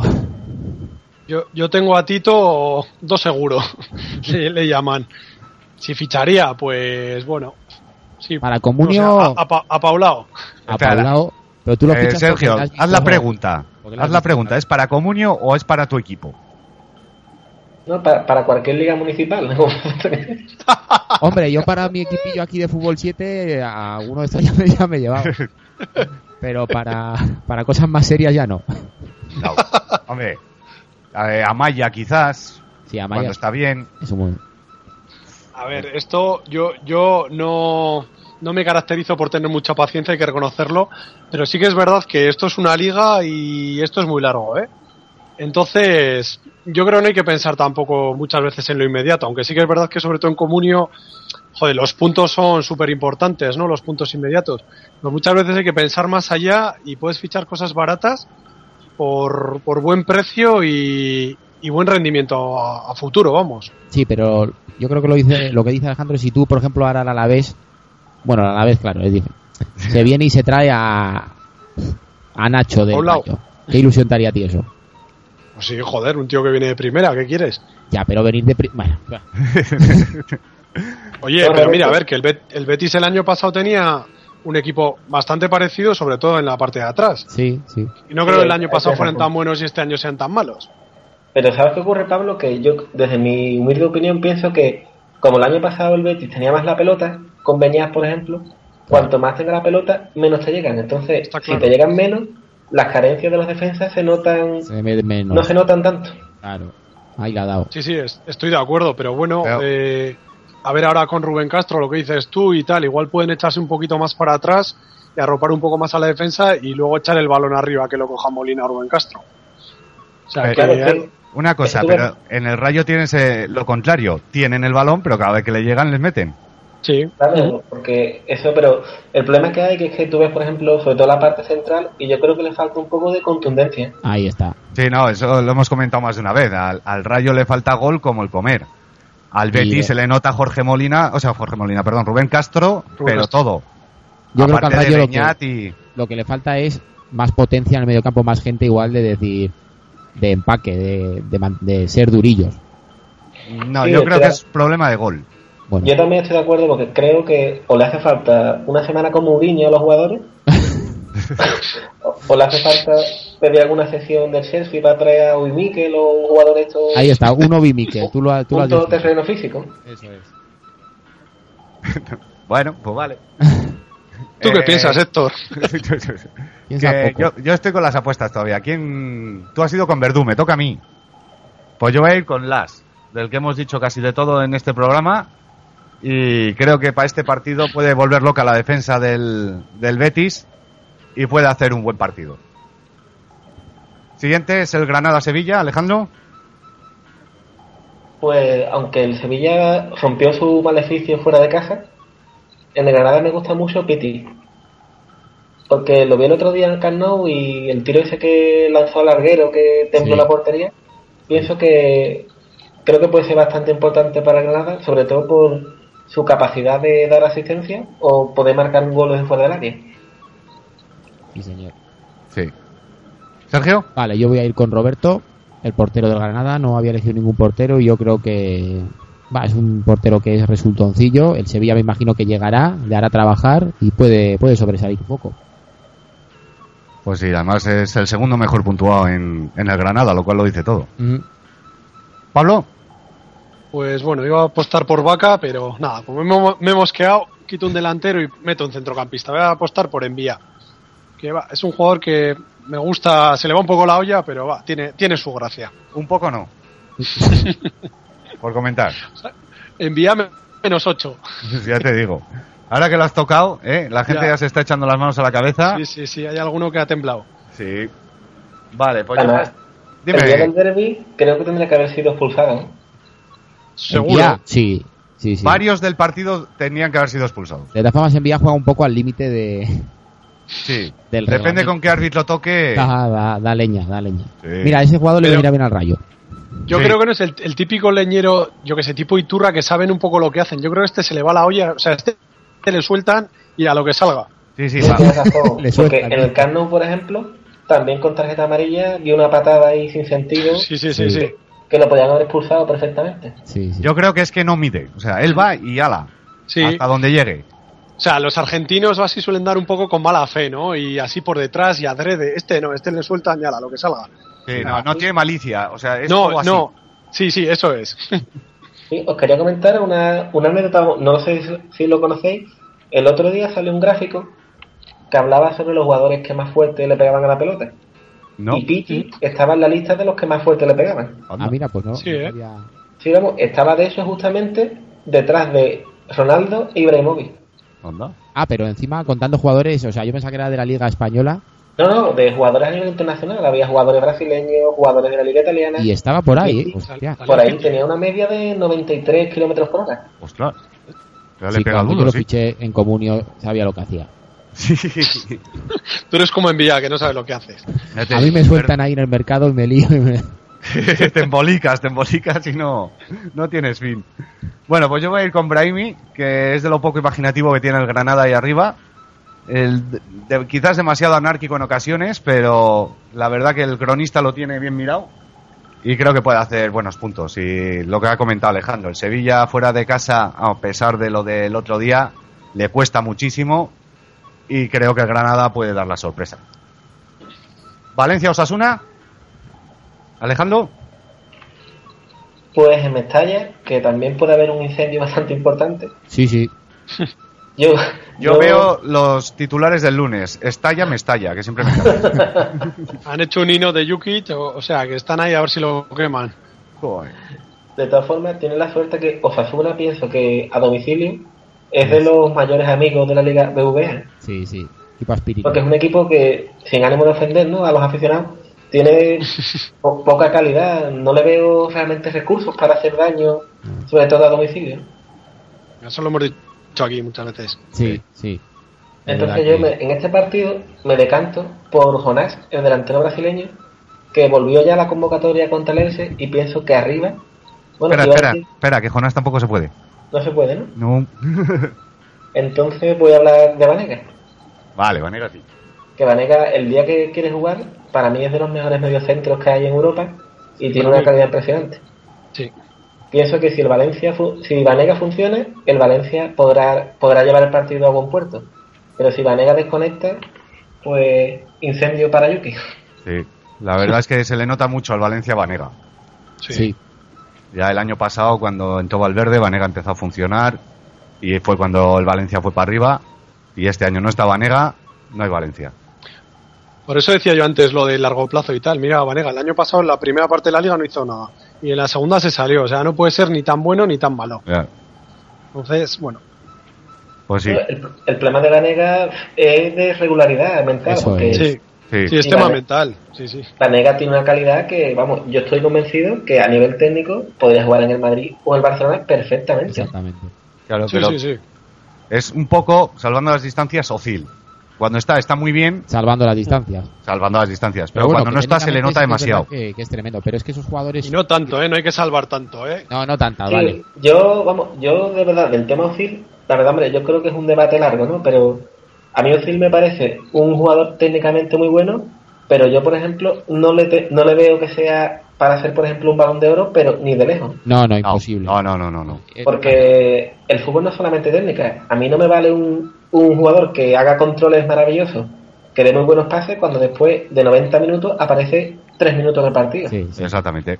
Yo, yo tengo a Tito dos seguros, le, le llaman. Si ficharía, pues bueno. Sí, Para Comunio, a, a, Pa- a Paulao. a. Paulao, pero tú lo Eh, Sergio, haz la pregunta. Haz la pregunta. ¿Es para Comunio o es para tu equipo? No, para, para cualquier liga municipal. ¿no? Hombre, yo para mi equipillo aquí de fútbol 7, a alguno de estos ya me, ya me he llevado. Pero para, para cosas más serias ya no. No. Hombre, eh, Amaya quizás, Sí, a cuando está bien. es un buen- A ver, esto yo, yo no, no me caracterizo por tener mucha paciencia, hay que reconocerlo, pero sí que es verdad que esto es una liga y esto es muy largo, ¿eh? Entonces, yo creo que no hay que pensar tampoco muchas veces en lo inmediato, aunque sí que es verdad que sobre todo en Comunio, joder, los puntos son súper importantes, ¿no? Los puntos inmediatos. Pero muchas veces hay que pensar más allá y puedes fichar cosas baratas por, por buen precio y, y buen rendimiento a, a futuro, vamos. Sí, pero yo creo que lo, dice, lo que dice Alejandro, si tú, por ejemplo, ahora al Alavés, bueno, al Alavés, claro, es diferente. Se viene y se trae a, a Nacho de Paulao. ¿Qué ilusión te haría a ti eso? Pues sí, joder, un tío que viene de primera, ¿qué quieres? Ya, pero venir de... pri- Bueno, Oye, pero mira, a ver, que el, Bet- el Betis el año pasado tenía un equipo bastante parecido, sobre todo en la parte de atrás. sí, sí. Y no creo que el año pasado fueran tan buenos y este año sean tan malos. Pero ¿sabes qué ocurre, Pablo? Que yo, desde mi humilde opinión, pienso que como el año pasado el Betis tenía más la pelota, con por ejemplo, cuanto más tenga la pelota, menos te llegan. Entonces, si te llegan menos, las carencias de los defensas se notan, Se menos. no se notan tanto. Claro. Ahí la ha dado. Sí, sí, es- estoy de acuerdo, pero bueno, Pero- eh, a ver ahora con Rubén Castro lo que dices tú y tal, igual pueden echarse un poquito más para atrás y arropar un poco más a la defensa y luego echar el balón arriba que lo coja Molina a Rubén Castro. O sea, Eh, que Claro, es que- Una cosa, Estuve- pero en el Rayo tienes eh, lo contrario. Tienen el balón, pero cada vez que le llegan les meten. Sí. Claro, porque eso, pero el problema que hay que es que tú ves, por ejemplo, sobre todo la parte central, y yo creo que le falta un poco de contundencia. Ahí está. Sí, no, eso lo hemos comentado más de una vez. Al, al Rayo le falta gol como el comer. Al Betis eh, se le nota Jorge Molina, o sea, Jorge Molina, perdón, Rubén Castro, pero todo. Yo creo que al Aparte de Rayo lo que, y... lo que le falta es más potencia en el mediocampo, más gente igual de decir, de empaque, de, de, ser durillos. No, Sí, yo creo que es problema de gol. Bueno, Yo también estoy de acuerdo porque creo que o le hace falta una semana con Mourinho a los jugadores, o, le hace falta pedir alguna sesión del Chelsea para traer a Uy Mikel o un jugador de estos ahí está, uno vi Miquel, tú lo, has- tú lo has dicho. terreno físico. Eso es. Bueno, pues vale. ¿Tú qué Eh, piensas, Héctor? Que yo, yo estoy con las apuestas todavía. ¿Quién? Tú has ido con Verdú, me toca a mí. Pues yo voy a ir con Las, del que hemos dicho casi de todo en este programa. Y creo que para este partido puede volver loca la defensa del, del Betis y puede hacer un buen partido. Siguiente es el Granada-Sevilla, Alejandro. Pues aunque el Sevilla rompió su maleficio fuera de casa, en el Granada me gusta mucho Piti. Porque lo vi el otro día en el Camp Nou y el tiro ese que lanzó al larguero que templó Sí. la portería, pienso que creo que puede ser bastante importante para Granada, sobre todo por su capacidad de dar asistencia o poder marcar un gol desde fuera del área. Sí, señor. Sí. Sergio. Vale, yo voy a ir con Roberto, el portero del Granada. No había elegido ningún portero y yo creo que va, es un portero que es resultoncillo. El Sevilla me imagino que llegará, le hará trabajar y puede, puede sobresalir un poco. Pues sí, además es el segundo mejor puntuado en, en el Granada, lo cual lo dice todo. Ujú. Pablo. Pues bueno, iba a apostar por Vaca, pero nada, como me, me he mosqueado, quito un delantero y meto un centrocampista. Voy a apostar por Envía. Que va, es un jugador que me gusta, se le va un poco la olla, pero va, tiene, tiene su gracia. Un poco no. Por comentar. Envía me- menos 8. ya te digo. Ahora que lo has tocado, ¿eh? la gente ya. Ya. se está echando las manos a la cabeza. Sí, sí, sí, hay alguno que ha temblado. Sí. Vale, pues ya Además, está. El día del Dime, derby creo que tendría que haber sido expulsado. ¿no? Seguro. Sí, sí, sí. varios del partido tenían que haber sido expulsados. De todas formas, Envía juega un poco al límite de... Sí. Del Depende con qué árbitro toque. Da, da- da leña, da leña. Sí. Mira, a ese jugador le Pero- vendría bien al rayo. Yo Sí. creo que no es el, el típico leñero, yo que sé, tipo Iturra, que saben un poco lo que hacen. Yo creo que este se le va la olla, o sea, este le sueltan y a lo que salga. Sí, sí, Sí, va. porque sueltan. en el Camp Nou, por ejemplo, también con tarjeta amarilla dio una patada ahí sin sentido Sí, sí, sí, que lo podían haber expulsado perfectamente. Sí, sí. Yo creo que es que no mide. O sea, él va y ala. Sí. Hasta donde llegue. O sea, los argentinos así suelen dar un poco con mala fe, ¿no? Y así por detrás y adrede. Este no, este le sueltan ya a lo que salga. Sí, no, no tiene malicia. O sea, es no, así. no. Sí, sí, eso es. Sí, os quería comentar una, una anécdota, no sé si, lo conocéis. El otro día salió un gráfico que hablaba sobre los jugadores que más fuerte le pegaban a la pelota. No. Y Pichi estaba en la lista de los que más fuerte le pegaban. Ah, mira, pues no. Sí, ¿eh? Sí, vamos, estaba de eso justamente detrás de Ronaldo e Ibrahimovic. Onda. Ah, pero encima contando jugadores, o sea, yo pensaba que era de la Liga Española No, no, de jugadores a nivel internacional. Había jugadores brasileños, jugadores de la Liga Italiana. y estaba por ahí, Sí, ¿eh? Hostia. Por ahí tenía una media de 93 kilómetros por hora. Ostras. Sí, le pega cuando yo duro, lo sí. fiché en comunio sabía lo que hacía. Sí. Tú eres como envía, que no sabes lo que haces. A mí me sueltan ahí en el mercado y me lío y me... te embolicas, te embolicas y no, no tienes fin. Bueno, pues yo voy a ir con Brahimi, que es de lo poco imaginativo que tiene el Granada ahí arriba. El, de- quizás demasiado anárquico en ocasiones, pero la verdad que el cronista lo tiene bien mirado y creo que puede hacer buenos puntos. Y lo que ha comentado Alejandro, el Sevilla fuera de casa, a pesar de lo del otro día, le cuesta muchísimo y creo que el Granada puede dar la sorpresa. Valencia Osasuna. Alejandro. Pues en Mestalla, que también puede haber un incendio bastante importante. Sí, sí. Yo, Yo veo los titulares del lunes. Estalla, me estalla, que siempre me. Han hecho un hino de Yuki, o, o sea, que están ahí a ver si lo queman. Joder. De todas formas, tiene la suerte que Osasuna, pienso que a domicilio, es de los mayores amigos de la Liga BVA. Sí, sí. Tipo espíritu. Porque es un equipo que, sin ánimo de ofender ¿no? a los aficionados, tiene po- poca calidad. No le veo realmente recursos para hacer daño, sobre todo a domicilio. Eso lo hemos dicho dicho aquí muchas veces. Sí, sí. Es Entonces yo que- me- en este partido me decanto por Jonás, el delantero brasileño, que volvió ya a la convocatoria contra el Elche y pienso que arriba... Bueno, espera, espera, decir- espera, que Jonás tampoco se puede. no se puede, ¿no? No. Entonces voy a hablar de Vanega. vale, Vanega sí. Que Vanega, el día que quiere jugar, para mí es de los mejores mediocentros que hay en Europa y tiene una mí. calidad impresionante. Sí. Pienso que si el Valencia si Vanega funciona, el Valencia podrá, podrá llevar el partido a buen puerto. Pero si Vanega desconecta, pues incendio para Yuki. Sí. La verdad es que se le nota mucho al Valencia Vanega. Sí. Sí. Ya el año pasado, cuando entró Valverde, Vanega empezó a funcionar y fue cuando el Valencia fue para arriba. Y este año no está Vanega, no hay Valencia. Por eso decía yo antes lo de largo plazo y tal. Mira, Vanega, el año pasado en la primera parte de la liga no hizo nada. Y en la segunda se salió. O sea, no puede ser ni tan bueno ni tan malo. Entonces, bueno. Pues sí, El, el problema de Vanega es de regularidad mental. Porque es. Sí, sí. sí, es tema mental. Sí, sí. Vanega tiene una calidad que, vamos, yo estoy convencido que a nivel técnico podría jugar en el Madrid o el Barcelona perfectamente. Exactamente. Claro, Sí, pero sí, sí. es un poco, salvando las distancias, Ozil. Cuando está, está muy bien, Salvando las distancias. salvando las distancias. Pero, bueno, cuando no está, se le nota demasiado. Que, que es tremendo. Pero es que esos jugadores. Y no tanto, ¿eh? No hay que salvar tanto, ¿eh? No, no tantas, Sí, vale. yo, vamos, yo de verdad, del tema Ozil, la verdad, hombre, yo creo que es un debate largo, ¿no? Pero a mí Ozil me parece un jugador técnicamente muy bueno, pero yo, por ejemplo, no le, te- no le veo que sea para hacer, por ejemplo, un balón de oro, pero ni de lejos. No, no, imposible. no, no, no, no, no. Eh, Porque el fútbol no es solamente técnica. A mí no me vale un, un jugador que haga controles maravillosos, que dé muy buenos pases, cuando después de 90 minutos aparece 3 minutos en el partido. Sí, sí. Exactamente.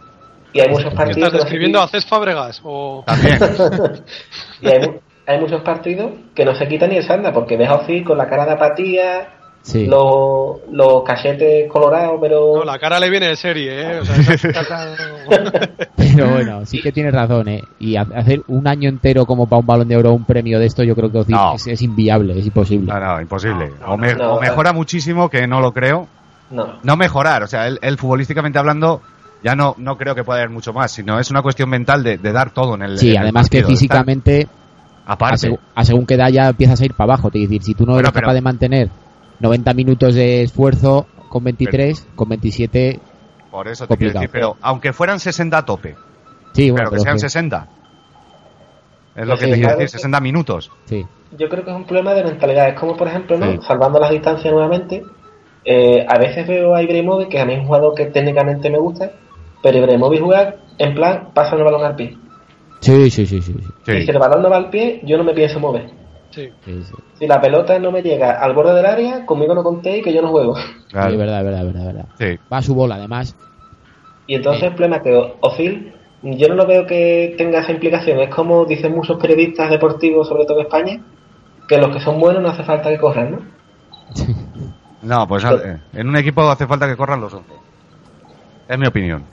Y hay muchos ¿Qué partidos... estás que no se describiendo a Cés Fábregas? O... También. y hay, mu- hay muchos partidos que no se quitan ni el sanda, porque ves a Ozil con la cara de apatía, Sí. los, los cachetes colorados, pero... No, la cara le viene de serie, ¿eh? O sea, Pero bueno, sí que tienes razón, ¿eh? Y ha- hacer un año entero como para un balón de oro un premio de esto, yo creo que Ozil No. es, es inviable, es imposible. No, no, imposible. O, me- no, o mejora muchísimo, que no lo creo. No. No mejorar, o sea, él, él futbolísticamente hablando, ya no, no creo que pueda haber mucho más, sino es una cuestión mental de, de dar todo en el. Sí, en el además que partido, físicamente, a, segu- a según qué edad ya empiezas a ir para abajo. Te decir, si tú no Bueno, eres pero- capaz de mantener 90 minutos de esfuerzo con 23, con 27, Por eso te quiero complicado. decir, pero aunque fueran 60 a tope, sí, bueno, pero que sean que- 60. Es lo que sí, te quiero decir, que- 60 minutos. sí. Yo creo que es un problema de mentalidad. Es como, por ejemplo, ¿no? Sí. salvando las distancias nuevamente, eh, a veces veo a Ibrahimovic, que a mí es un jugador que técnicamente me gusta, pero Ibrahimovic juega en plan, pasa el balón al pie. Sí, sí, sí, sí, sí. Sí. Y si el balón no va al pie, yo no me pienso mover. Sí. Sí, sí. Si la pelota no me llega al borde del área, conmigo no contéis que yo no juego. Claro. Sí, es verdad, es verdad, es verdad, es verdad. Sí. Va a su bola, además. Y entonces el problema es que Ozil, yo no lo veo que tenga esa implicación. Es como dicen muchos periodistas deportivos, sobre todo en España, que los que son buenos no hace falta que corran, ¿no? No, pues en un equipo hace falta que corran los 11. Es mi opinión.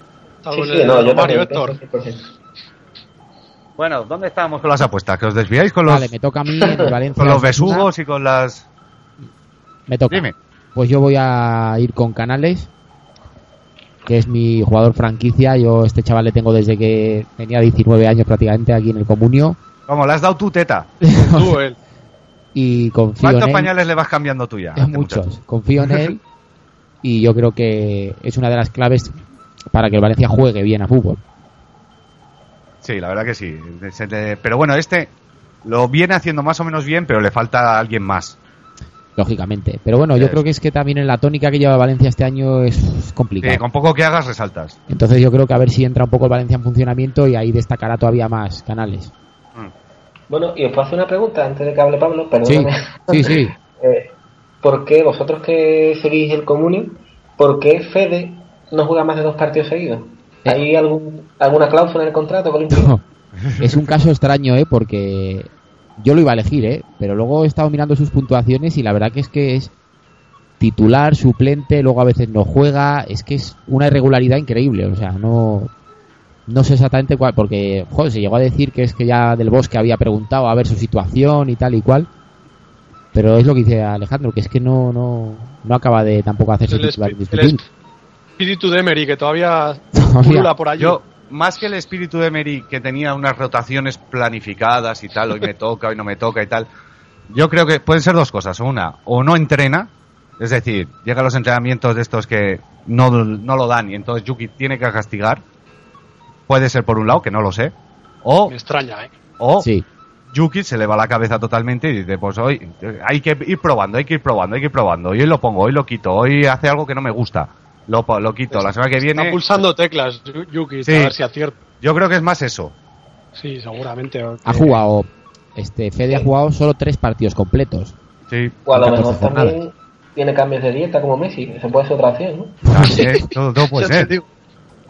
Sí, sí, no, yo Mario también. Héctor. pienso 100%. Bueno, ¿dónde estábamos con las apuestas? ¿Que os desviáis con los, Vale, me toca a mí en el Valencia. con los besugos y con las... Me toca. Dime. Pues yo voy a ir con Canales, que es mi jugador franquicia. Yo este chaval le tengo desde que tenía 19 años prácticamente aquí en el Comunio. ¿Cómo? ¿Le has dado tu teta? Tú, él. y confío ¿Cuántos en él. pañales le vas cambiando tú ya? este Muchos. muchacho? Confío en él y yo creo que es una de las claves para que el Valencia juegue bien a fútbol. Sí, la verdad que sí. Pero bueno, este lo viene haciendo más o menos bien, pero le falta a alguien más. Lógicamente. Pero bueno, yo Es- creo que es que también en la tónica que lleva Valencia este año es complicado. Que con poco que hagas resaltas. Entonces yo creo que a ver si entra un poco el Valencia en funcionamiento y ahí destacará todavía más Canales. Bueno, y os puedo hacer una pregunta antes de que hable Pablo, Sí, perdóname. sí, sí. Eh, ¿Por qué vosotros que seguís el Comunio, por qué Fede no juega más de dos partidos seguidos? Eh. ¿Hay algún, alguna cláusula en el contrato? No. Es un caso extraño, ¿eh? Porque yo lo iba a elegir, ¿eh? Pero luego he estado mirando sus puntuaciones y la verdad que es que es titular, suplente, luego a veces no juega. Es que es una irregularidad increíble. O sea, no, no sé exactamente cuál. Porque, joder, se llegó a decir que es que ya del Bosque había preguntado a ver su situación y tal y cual. Pero es lo que dice Alejandro, que es que no, no, no acaba de tampoco hacerse El, titular el indiscutible. Espíritu de Emery, que todavía por allí. Yo, más que el espíritu de Emery, que tenía unas rotaciones planificadas y tal, hoy me toca, hoy no me toca y tal, yo creo que pueden ser dos cosas. Una, o no entrena, es decir, llega a los entrenamientos de estos que no, no lo dan y entonces Yuki tiene que castigar. Puede ser por un lado, que no lo sé. O, Me extraña, ¿eh? o Sí. Yuki se le va la cabeza totalmente y dice, pues hoy hay que ir probando, hay que ir probando, hay que ir probando. Y hoy lo pongo, hoy lo quito, hoy hace algo que no me gusta. Lo, lo quito. La semana que Está viene... pulsando teclas, Yu- Yuki, Sí. a ver si acierta. Yo creo que es más eso. Sí, seguramente. Ha jugado, este, Fede ha jugado solo tres partidos completos. Sí. O a lo 14 mejor también tiene cambios de dieta como Messi. Eso puede ser otra opción, ¿no? También, todo, todo puede ser.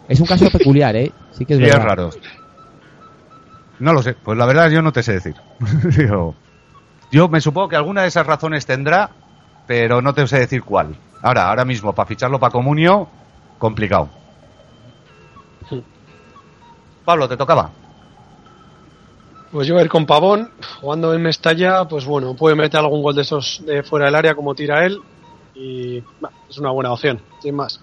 Es un caso peculiar, ¿eh? Sí que es Sí, es verdad. raro. No lo sé. Pues la verdad yo no te sé decir. yo, yo me supongo que alguna de esas razones tendrá, pero no te sé decir cuál. Ahora, ahora mismo, para ficharlo para Comunio, complicado. Pablo, te tocaba. Pues yo voy a ir con Pavón, jugando en Mestalla, pues bueno, puede meter algún gol de esos de fuera del área como tira él y bah, es una buena opción, sin más.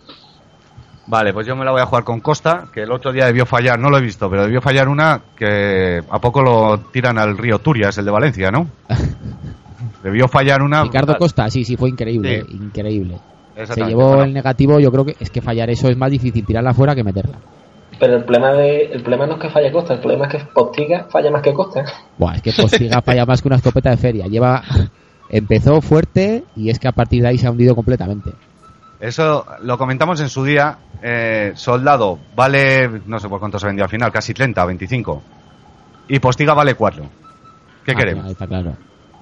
Vale, pues yo me la voy a jugar con Costa, que el otro día debió fallar, no lo he visto, pero debió fallar una que a poco lo tiran al río Turias, el de Valencia, ¿no? debió fallar una. Ricardo Costa, sí, sí, fue increíble, Sí. increíble. Se llevó Bueno, el negativo, yo creo que es que fallar eso es más difícil tirarla fuera que meterla. Pero el problema, de, el problema no es que falle Costa, el problema es que Postiga falla más que Costa. Buah, es que Postiga falla más que una escopeta de feria. Lleva, empezó fuerte y es que a partir de ahí se ha hundido completamente. Eso lo comentamos en su día. eh, soldado vale, no sé por cuánto se vendió al final, casi 30 o 25. Y Postiga vale 4. ¿Qué Ah, queremos? Está claro.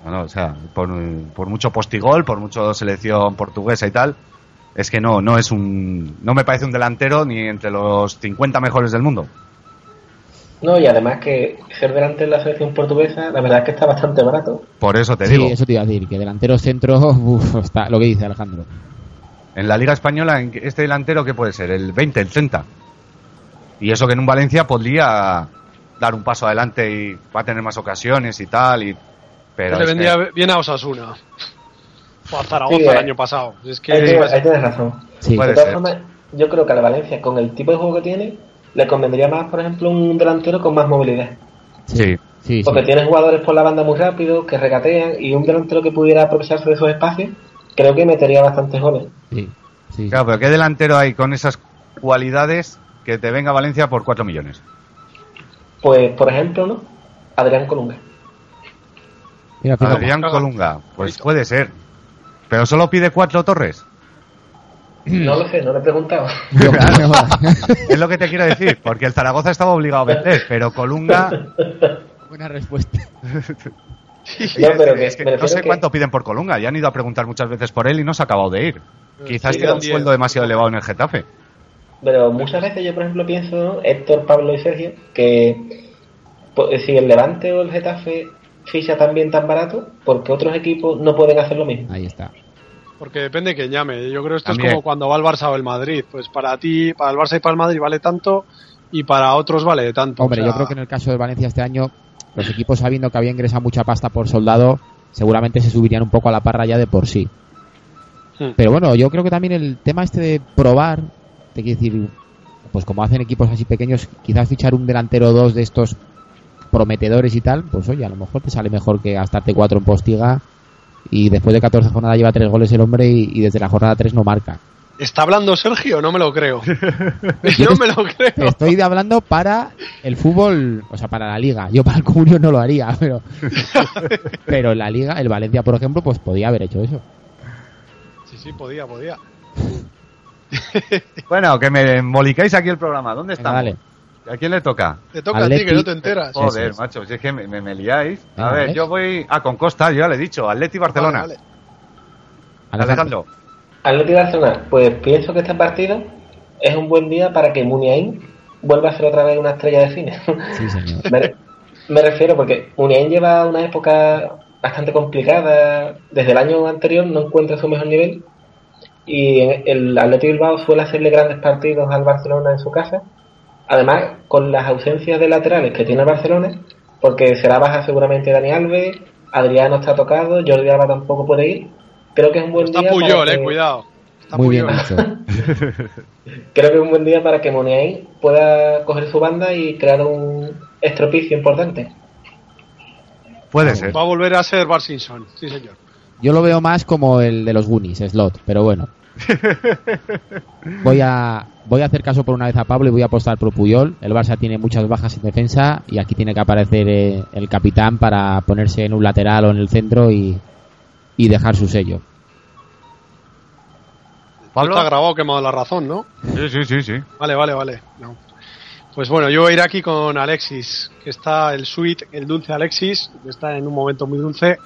Bueno, o sea, por, por mucho postigol, por mucho selección portuguesa y tal, es que no, no es un, no me parece un delantero ni entre los 50 mejores del mundo. No, y además que ser delante de la selección portuguesa, la verdad es que está bastante barato. Por eso te Sí, digo. eso te iba a decir, que delantero centro, uf, está lo que dice Alejandro. En la Liga Española, ¿en qué- este delantero, ¿qué puede ser? ¿El 20, el 30? Y eso que en un Valencia podría dar un paso adelante y va a tener más ocasiones y tal. Y, pero le que- bien a Osasuna. O a Zaragoza Sí, el eh. año pasado. Es que Ahí tienes, ahí tienes razón. Sí, Puede de todas ser. formas, yo creo que a la Valencia, con el tipo de juego que tiene, le convendría más, por ejemplo, un delantero con más movilidad. sí, sí. sí, sí. Porque tiene jugadores por la banda muy rápidos, que regatean, y un delantero que pudiera aprovecharse de esos espacios, creo que metería bastantes goles. sí, sí. Claro, pero ¿qué delantero hay con esas cualidades que te venga a Valencia por 4 millones? Pues, por ejemplo, ¿no? Adrián Colunga. Mira. Adrián Colunga, pues puede ser. Pero solo pide cuatro torres. No lo sé, no le he preguntado. Es lo que te quiero decir, porque el Zaragoza estaba obligado a vender, pero Colunga, Buena respuesta. No, pero que- es que me no refiero sé que- cuánto piden por Colunga. Ya han ido a preguntar muchas veces por él y no se ha acabado de ir. Quizás sí, tiene un sueldo demasiado elevado en el Getafe. Pero muchas veces yo, por ejemplo, pienso. Héctor, Pablo y Sergio, que pues, si el Levante o el Getafe ficha también tan barato, porque otros equipos no pueden hacer lo mismo. Ahí está. Porque depende de quién llame. Yo creo que esto También. es como cuando va el Barça o el Madrid. Pues para ti, para el Barça y para el Madrid vale tanto y para otros vale tanto. Hombre, O sea, yo creo que en el caso del Valencia este año, los equipos sabiendo que había ingresado mucha pasta por soldado, seguramente se subirían un poco a la parra ya de por sí. Hmm. Pero bueno, yo creo que también el tema este de probar, te quiero decir, pues como hacen equipos así pequeños, quizás fichar un delantero o dos de estos prometedores y tal, pues oye, a lo mejor te sale mejor que gastarte cuatro en postiga y después de 14 jornadas lleva tres goles el hombre y, y desde la jornada 3 no marca. ¿Está hablando Sergio? No me lo creo. Yo no me lo creo. estoy hablando para el fútbol, o sea, para la liga. Yo para el comunio no lo haría, pero pero en la liga, el Valencia, por ejemplo, pues podía haber hecho eso. Sí, sí, podía, podía. Bueno, que me embolicáis aquí el programa. ¿Dónde Venga, estamos? ¿A quién le toca? Te toca a ti, Atleti- que no te enteras. Joder, es. macho, si es que me, me- me liáis. A Venga, ver, ¿ves? yo voy. Ah, con Costa, yo ya le he dicho. Atleti Barcelona. Vale, vale. Alejandro. Atlético de Barcelona, pues pienso que este partido es un buen día para que Muniain vuelva a ser otra vez una estrella de cine. Sí, señor. me, re- me refiero porque Muniain lleva una época bastante complicada. Desde el año anterior no encuentra su mejor nivel. Y el Atlético Bilbao suele hacerle grandes partidos al Barcelona en su casa. Además, con las ausencias de laterales que tiene el Barcelona, porque será baja seguramente Dani Alves, Adriano está tocado, Jordi Alba tampoco puede ir. Creo que es un buen Está día. Puyol, para eh, que- cuidado. Está Muy muy bien. Creo que es un buen día para que Muniain pueda coger su banda y crear un estropicio importante. Puede ser. Va a volver a ser Bar Simpson, sí señor. Yo lo veo más como el de los Goonies, Slot, pero bueno. Voy a, voy a hacer caso por una vez a Pablo y voy a apostar por Puyol. El Barça tiene muchas bajas en defensa y aquí tiene que aparecer eh, el capitán para ponerse en un lateral o en el centro y, y dejar su sello. ¿Pablo? Está grabado que me ha dado la razón, ¿no? Sí, sí, sí, sí. Vale, vale, vale. No. Pues bueno, yo voy a ir aquí con Alexis, que está el sweet, el dulce Alexis, que está en un momento muy dulce.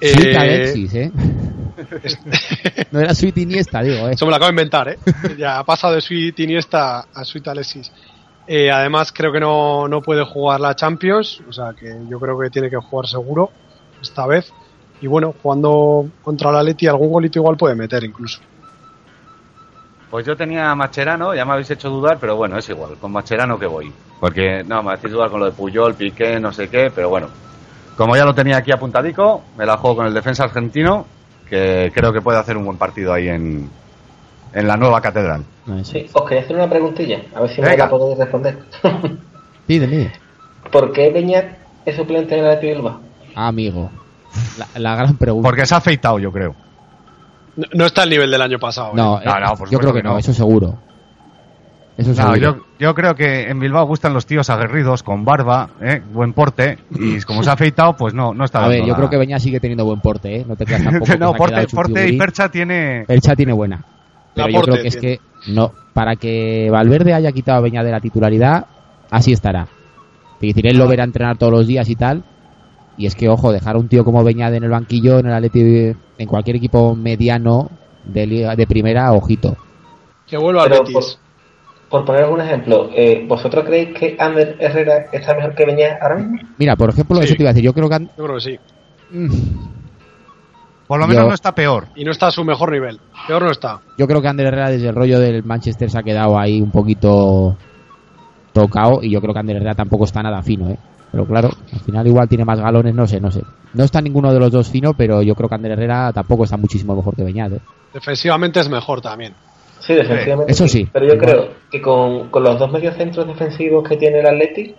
Sweet Eh, Alexis, ¿eh? no era Sweet Iniesta, digo, ¿eh? Eso me lo acabo de inventar, ¿eh? Ya ha pasado de Sweet Iniesta a Sweet Alexis. Eh, además, creo que no, no puede jugar la Champions, o sea que yo creo que tiene que jugar seguro esta vez. Y bueno, jugando contra la Leti, algún golito igual puede meter incluso. Pues yo tenía Macherano, ya me habéis hecho dudar, pero bueno, es igual, con Macherano que voy. Porque, no, me hacéis dudar con lo de Puyol, Piqué, no sé qué, pero bueno. Como ya lo tenía aquí apuntadico, me la juego con el defensa argentino, que creo que puede hacer un buen partido ahí en, en la nueva catedral. Sí, os quería hacer una preguntilla, a ver si me Venga. la podéis responder. Dime. ¿Por qué Beñat es suplente en el Athletic de Bilbao? Ah, amigo. La, la gran pregunta. Porque se ha afeitado, yo creo. No, no está al nivel del año pasado. ¿eh? No, No, eh, no, por yo creo que, no. eso seguro. Eso No, yo, yo creo que en Bilbao gustan los tíos aguerridos, con barba, ¿eh? buen porte, y como se ha afeitado, pues no, no está A ver, yo creo que Beñá sigue teniendo buen porte, ¿eh? No te creas tampoco. no, porte, porte y percha tiene... Percha tiene buena. Pero yo creo que es que no, para que Valverde haya quitado a Beñá de la titularidad, así estará. Es decir, él lo verá entrenar todos los días y tal. Y es que, ojo, dejar a un tío como Beñade en el banquillo, en el Atleti, en cualquier equipo mediano de liga de primera, ojito. Que vuelva al Betis. Por, poner algún ejemplo, eh, ¿vosotros creéis que Ander Herrera está mejor que Beñat ahora mismo? Mira, por ejemplo, Sí. eso te iba a decir. Yo creo que han- Yo creo que sí. Mm, Por lo menos Yo- no está peor. Y no está a su mejor nivel. Peor no está. yo creo que Ander Herrera desde el rollo del Manchester se ha quedado ahí un poquito tocado y yo creo que Ander Herrera tampoco está nada fino, ¿eh? Pero claro, al final igual tiene más galones, no sé, no sé. No está ninguno de los dos fino, pero yo creo que Ander Herrera tampoco está muchísimo mejor que Beñat, ¿eh? Defensivamente es mejor también. Sí, defensivamente. Eso sí. Pero yo creo que con, con los dos mediocentros defensivos que tiene el Athletic,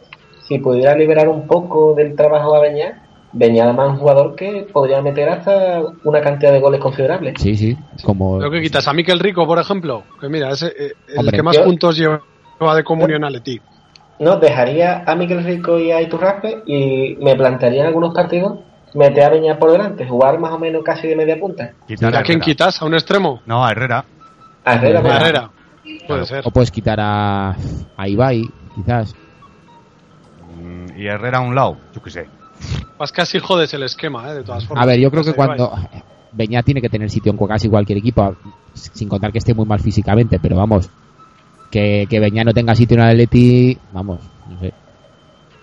si pudiera liberar un poco del trabajo a Beñat, Beñat además es un jugador que podría meter hasta una cantidad de goles considerable. Sí, sí, como... Lo que quitas a Miquel Rico, por ejemplo, que mira, es eh, el Hombre, que más yo- puntos lleva de comunión al Leti. No, dejaría a Miguel Rico y a Iturraspe y me plantearía en algunos partidos meter a Beñat por delante, jugar más o menos casi de media punta. ¿A quién quitas? ¿A un extremo? No, a Herrera. A Herrera, A Beñat. Herrera. Puede ser. O puedes quitar a, a Ibai, quizás. Mm, Y Herrera a un lado, yo qué sé. Vas casi jodes el esquema, ¿eh? De todas formas. A ver, yo creo que cuando... Beñat tiene que tener sitio en casi cualquier equipo, sin contar que esté muy mal físicamente, pero vamos, que, que Beñat no tenga sitio en el Atleti, vamos, no sé.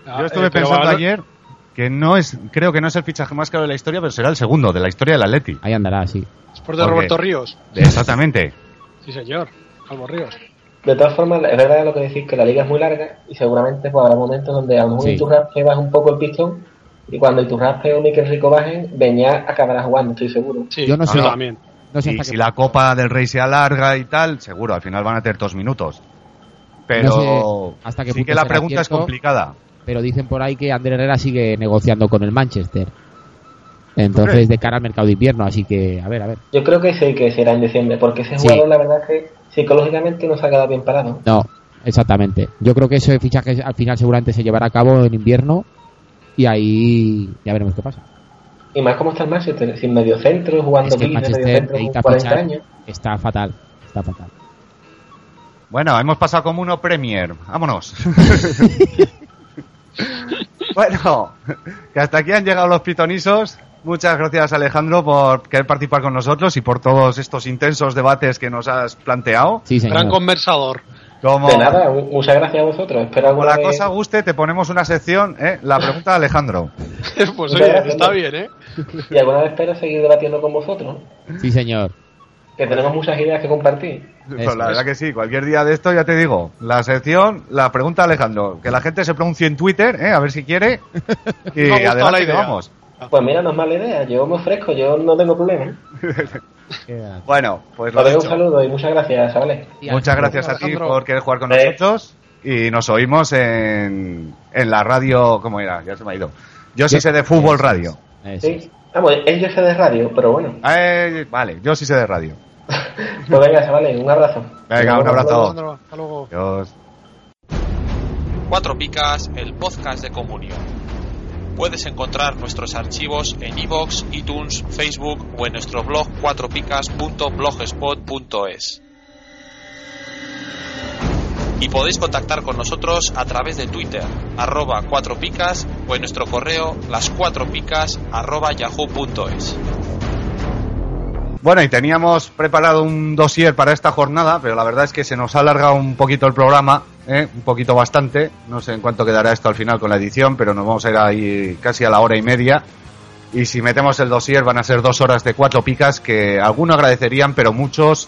Ah, Yo estuve eh, pensando ayer que no es, creo que no es el fichaje más caro de la historia, pero será el segundo de la historia del Atleti. Ahí andará, sí. De ¿Por qué? Roberto Ríos. Exactamente. Sí, señor. Calvo Ríos. De todas formas, es verdad lo que decís que la liga es muy larga y seguramente pues, habrá momentos donde a lo mejor Sí. Iturraspe baja un poco el pistón y cuando Iturraspe o Miquel Rico bajen, Beñat acabará jugando, estoy seguro. Sí, Yo no sé- también. No sé Y si la Copa del Rey se alarga y tal, seguro, al final van a tener dos minutos. Pero No sé hasta qué sí que la pregunta es complicada. pero dicen por ahí que Ander Herrera sigue negociando con el Manchester. Entonces, de cara al mercado de invierno, así que, a ver, a ver. Yo creo que sí que será en diciembre, porque ese Sí. jugador la verdad es que psicológicamente no se ha quedado bien parado. No, exactamente. Yo creo que ese fichaje al final seguramente se llevará a cabo en invierno y ahí ya veremos qué pasa. Y más como está el Manchester, sin medio centro, jugando Es que el medio centro con necesita 40 fichar. años. Está fatal, está fatal. Bueno, hemos pasado como uno Premier. Vámonos. bueno, que hasta aquí han llegado los pitonisos. Muchas gracias Alejandro por querer participar con nosotros y por todos estos intensos debates que nos has planteado. Sí, señor. Gran conversador. Como, De nada, mu- muchas gracias a vosotros. Espero como la cosa guste, te ponemos una sección, ¿eh? La pregunta de Alejandro. pues oye, gracias, está bien, ¿eh? y alguna vez espero seguir debatiendo con vosotros, Sí, señor. que tenemos muchas ideas que compartir. Pues la verdad que sí, cualquier día de esto ya te digo. La sección, la pregunta de Alejandro. Que la gente se pronuncie en Twitter, ¿eh? A ver si quiere. Y adelante la idea. vamos. Pues mira, no es mala idea, yo me ofrezco, yo no tengo problema. Bueno, pues lo doy un dicho. saludo y muchas gracias, chavales. Muchas gracias a ti por querer jugar con nosotros y nos oímos en, en la radio, ¿cómo era? Ya se me ha ido. Yo sí sé de fútbol radio. Sí. Vamos, él yo sé de radio, pero bueno. Eh, vale, yo sí sé de radio. Pues venga, chavales, un abrazo. Venga, un abrazo. Hasta luego. Adiós. Cuatro Picas, el podcast de Comunio. Puedes encontrar nuestros archivos en iVoox, iTunes, Facebook o en nuestro blog cuatropicas.blogspot.es. Y podéis contactar con nosotros a través de Twitter, arroba cuatro picas o en nuestro correo las cuatro picas arroba yahoo.es. Bueno, y teníamos preparado un dossier para esta jornada, pero la verdad es que se nos ha alargado un poquito el programa, ¿eh? un poquito bastante. No sé en cuánto quedará esto al final con la edición, pero nos vamos a ir ahí casi a la hora y media. Y si metemos el dossier van a ser dos horas de cuatro picas que algunos agradecerían, pero muchos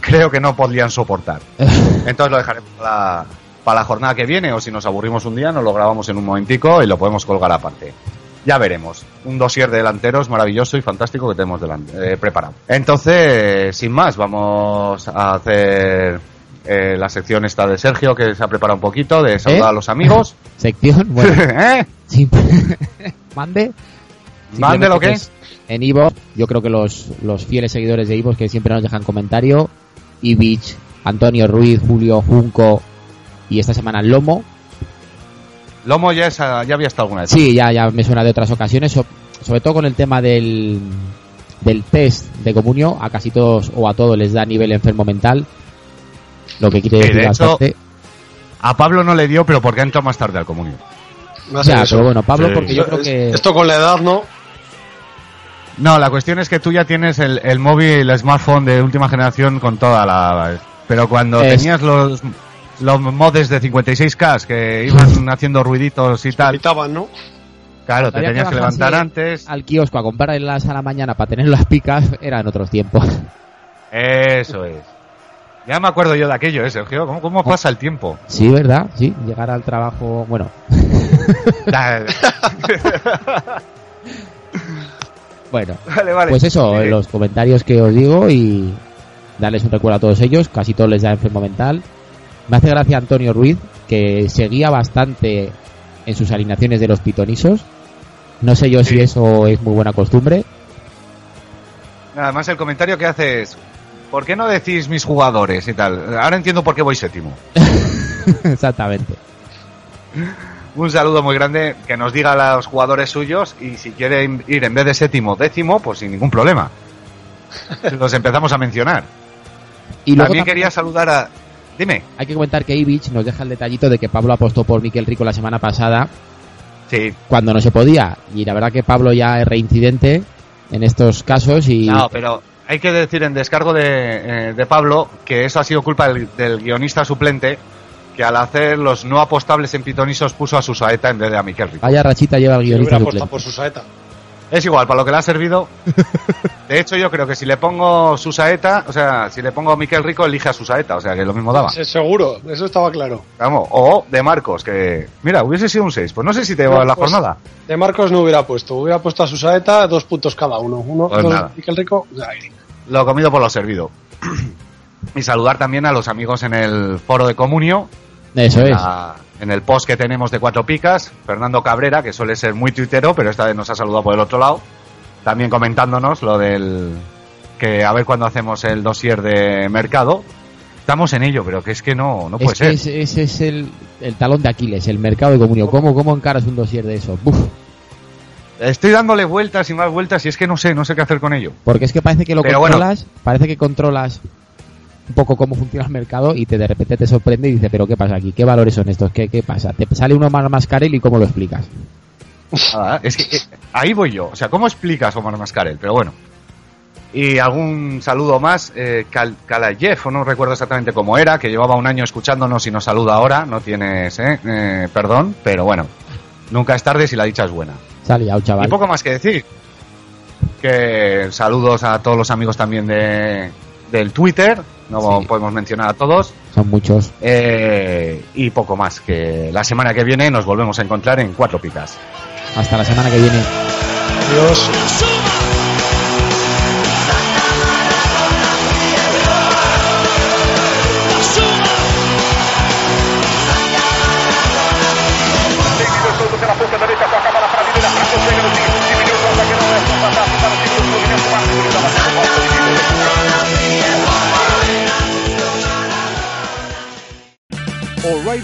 creo que no podrían soportar. Entonces lo dejaremos para la, para la jornada que viene, o si nos aburrimos un día, nos lo grabamos en un momentico y lo podemos colgar aparte. Ya veremos. Un dossier de delanteros maravilloso y fantástico que tenemos delan- eh, preparado. Entonces, sin más, vamos a hacer eh, la sección esta de Sergio, que se ha preparado un poquito, de saludar ¿Eh? a los amigos. Sección, bueno, ¿Eh? mande. ¿Mande lo que Simplemente En Ivo, yo creo que los, los fieles seguidores de Ivo que siempre nos dejan comentario, Ibich, Antonio Ruiz, Julio Junco y esta semana Lomo, Lomo ya, es, ya había estado alguna vez. Sí, ya, ya me suena de otras ocasiones, so- sobre todo con el tema del, del test de comunio, a casi todos o a todos les da nivel enfermo mental, lo que quiere Que, decir de hecho, bastante. A Pablo no le dio, pero porque ha entrado más tarde al comunio. Ya, pero bueno, Pablo, Sí. porque yo creo que... Esto con la edad, ¿no? No, la cuestión es que tú ya tienes el, el móvil, el smartphone de última generación con toda la... Pero cuando Es- tenías los, los modes de 56K que iban haciendo ruiditos y tal, Quitaban, ¿no? claro, te tenías que levantar antes. Al kiosco a comprarlas a la mañana para tener las picas eran otros tiempos. Eso es. Ya me acuerdo yo de aquello, ¿eh, Sergio? ¿Cómo, cómo pasa el tiempo? Sí, ¿verdad? Sí, llegar al trabajo... Bueno, bueno. vale. Pues eso, Sí. los comentarios que os digo y darles un recuerdo a todos ellos, casi todos les da enfermo mental. Me hace gracia Antonio Ruiz, que seguía bastante en sus alineaciones de los pitonisos. No sé yo si eso es muy buena costumbre. Además, el comentario que hace es: ¿por qué no decís mis jugadores y tal? Ahora entiendo por qué voy séptimo. Exactamente. Un saludo muy grande, que nos diga a los jugadores suyos y si quieren ir en vez de séptimo, décimo, pues sin ningún problema. Los empezamos a mencionar. Y luego También también quería saludar a... Dime. hay que comentar que Ibich nos deja el detallito de que Pablo apostó por Miquel Rico la semana pasada Sí. cuando no se podía. Y la verdad que Pablo ya es reincidente en estos casos y No, pero hay que decir en descargo de, eh, de Pablo que eso ha sido culpa del, del guionista suplente que al hacer los no apostables en pitonisos puso a su saeta en vez de a Miquel Rico. vaya rachita lleva el Si guionista hubiera suplente. apostado por su saeta. Es igual, para lo que le ha servido. De hecho, yo creo que si le pongo su saeta, o sea, si le pongo a Miquel Rico, elige a su saeta, o sea, que lo mismo daba. Sí, seguro, eso estaba claro. Vamos, o de Marcos, que mira, hubiese sido un 6. Pues no sé si te va No, la pues- jornada. De Marcos no hubiera puesto, hubiera puesto a su saeta dos puntos cada uno. Uno, Pues dos nada. Miquel Rico, ay, Lo comido por lo servido. Y saludar también a los amigos en el foro de Comunio, Eso es. la- en el post que tenemos de Cuatro Picas, Fernando Cabrera, que suele ser muy tuitero, pero esta vez nos ha saludado por el otro lado, también comentándonos lo del que a ver cuándo hacemos el dossier de mercado. Estamos en ello, pero que es que no, no puede es que ser. ese, es el, el talón de Aquiles, el mercado de comunio. ¿Cómo, cómo encaras un dossier de eso? Estoy dándole vueltas y más vueltas y es que no sé, no sé qué hacer con ello. Porque es que parece que lo Pero bueno. controlas, parece que controlas un poco cómo funciona el mercado y te de repente te sorprende y dice, pero ¿qué pasa aquí? ¿Qué valores son estos? ¿Qué, qué pasa? Te sale uno más mascarel y cómo lo explicas. Es que eh, ahí voy yo. O sea, ¿cómo explicas Omar Mascarel? Pero bueno. Y algún saludo más. Eh, Kal- Kalayev, o no recuerdo exactamente cómo era, que llevaba un año escuchándonos y nos saluda ahora. No tienes, eh, eh, perdón, pero bueno. Nunca es tarde si la dicha es buena. Sale ya, chaval. Y poco más que decir. Que saludos a todos los amigos también de, del Twitter. No Sí. podemos mencionar a todos. Son muchos. Eh, y poco más. Que la semana que viene nos volvemos a encontrar en Cuatro Picas. Hasta la semana que viene. Adiós.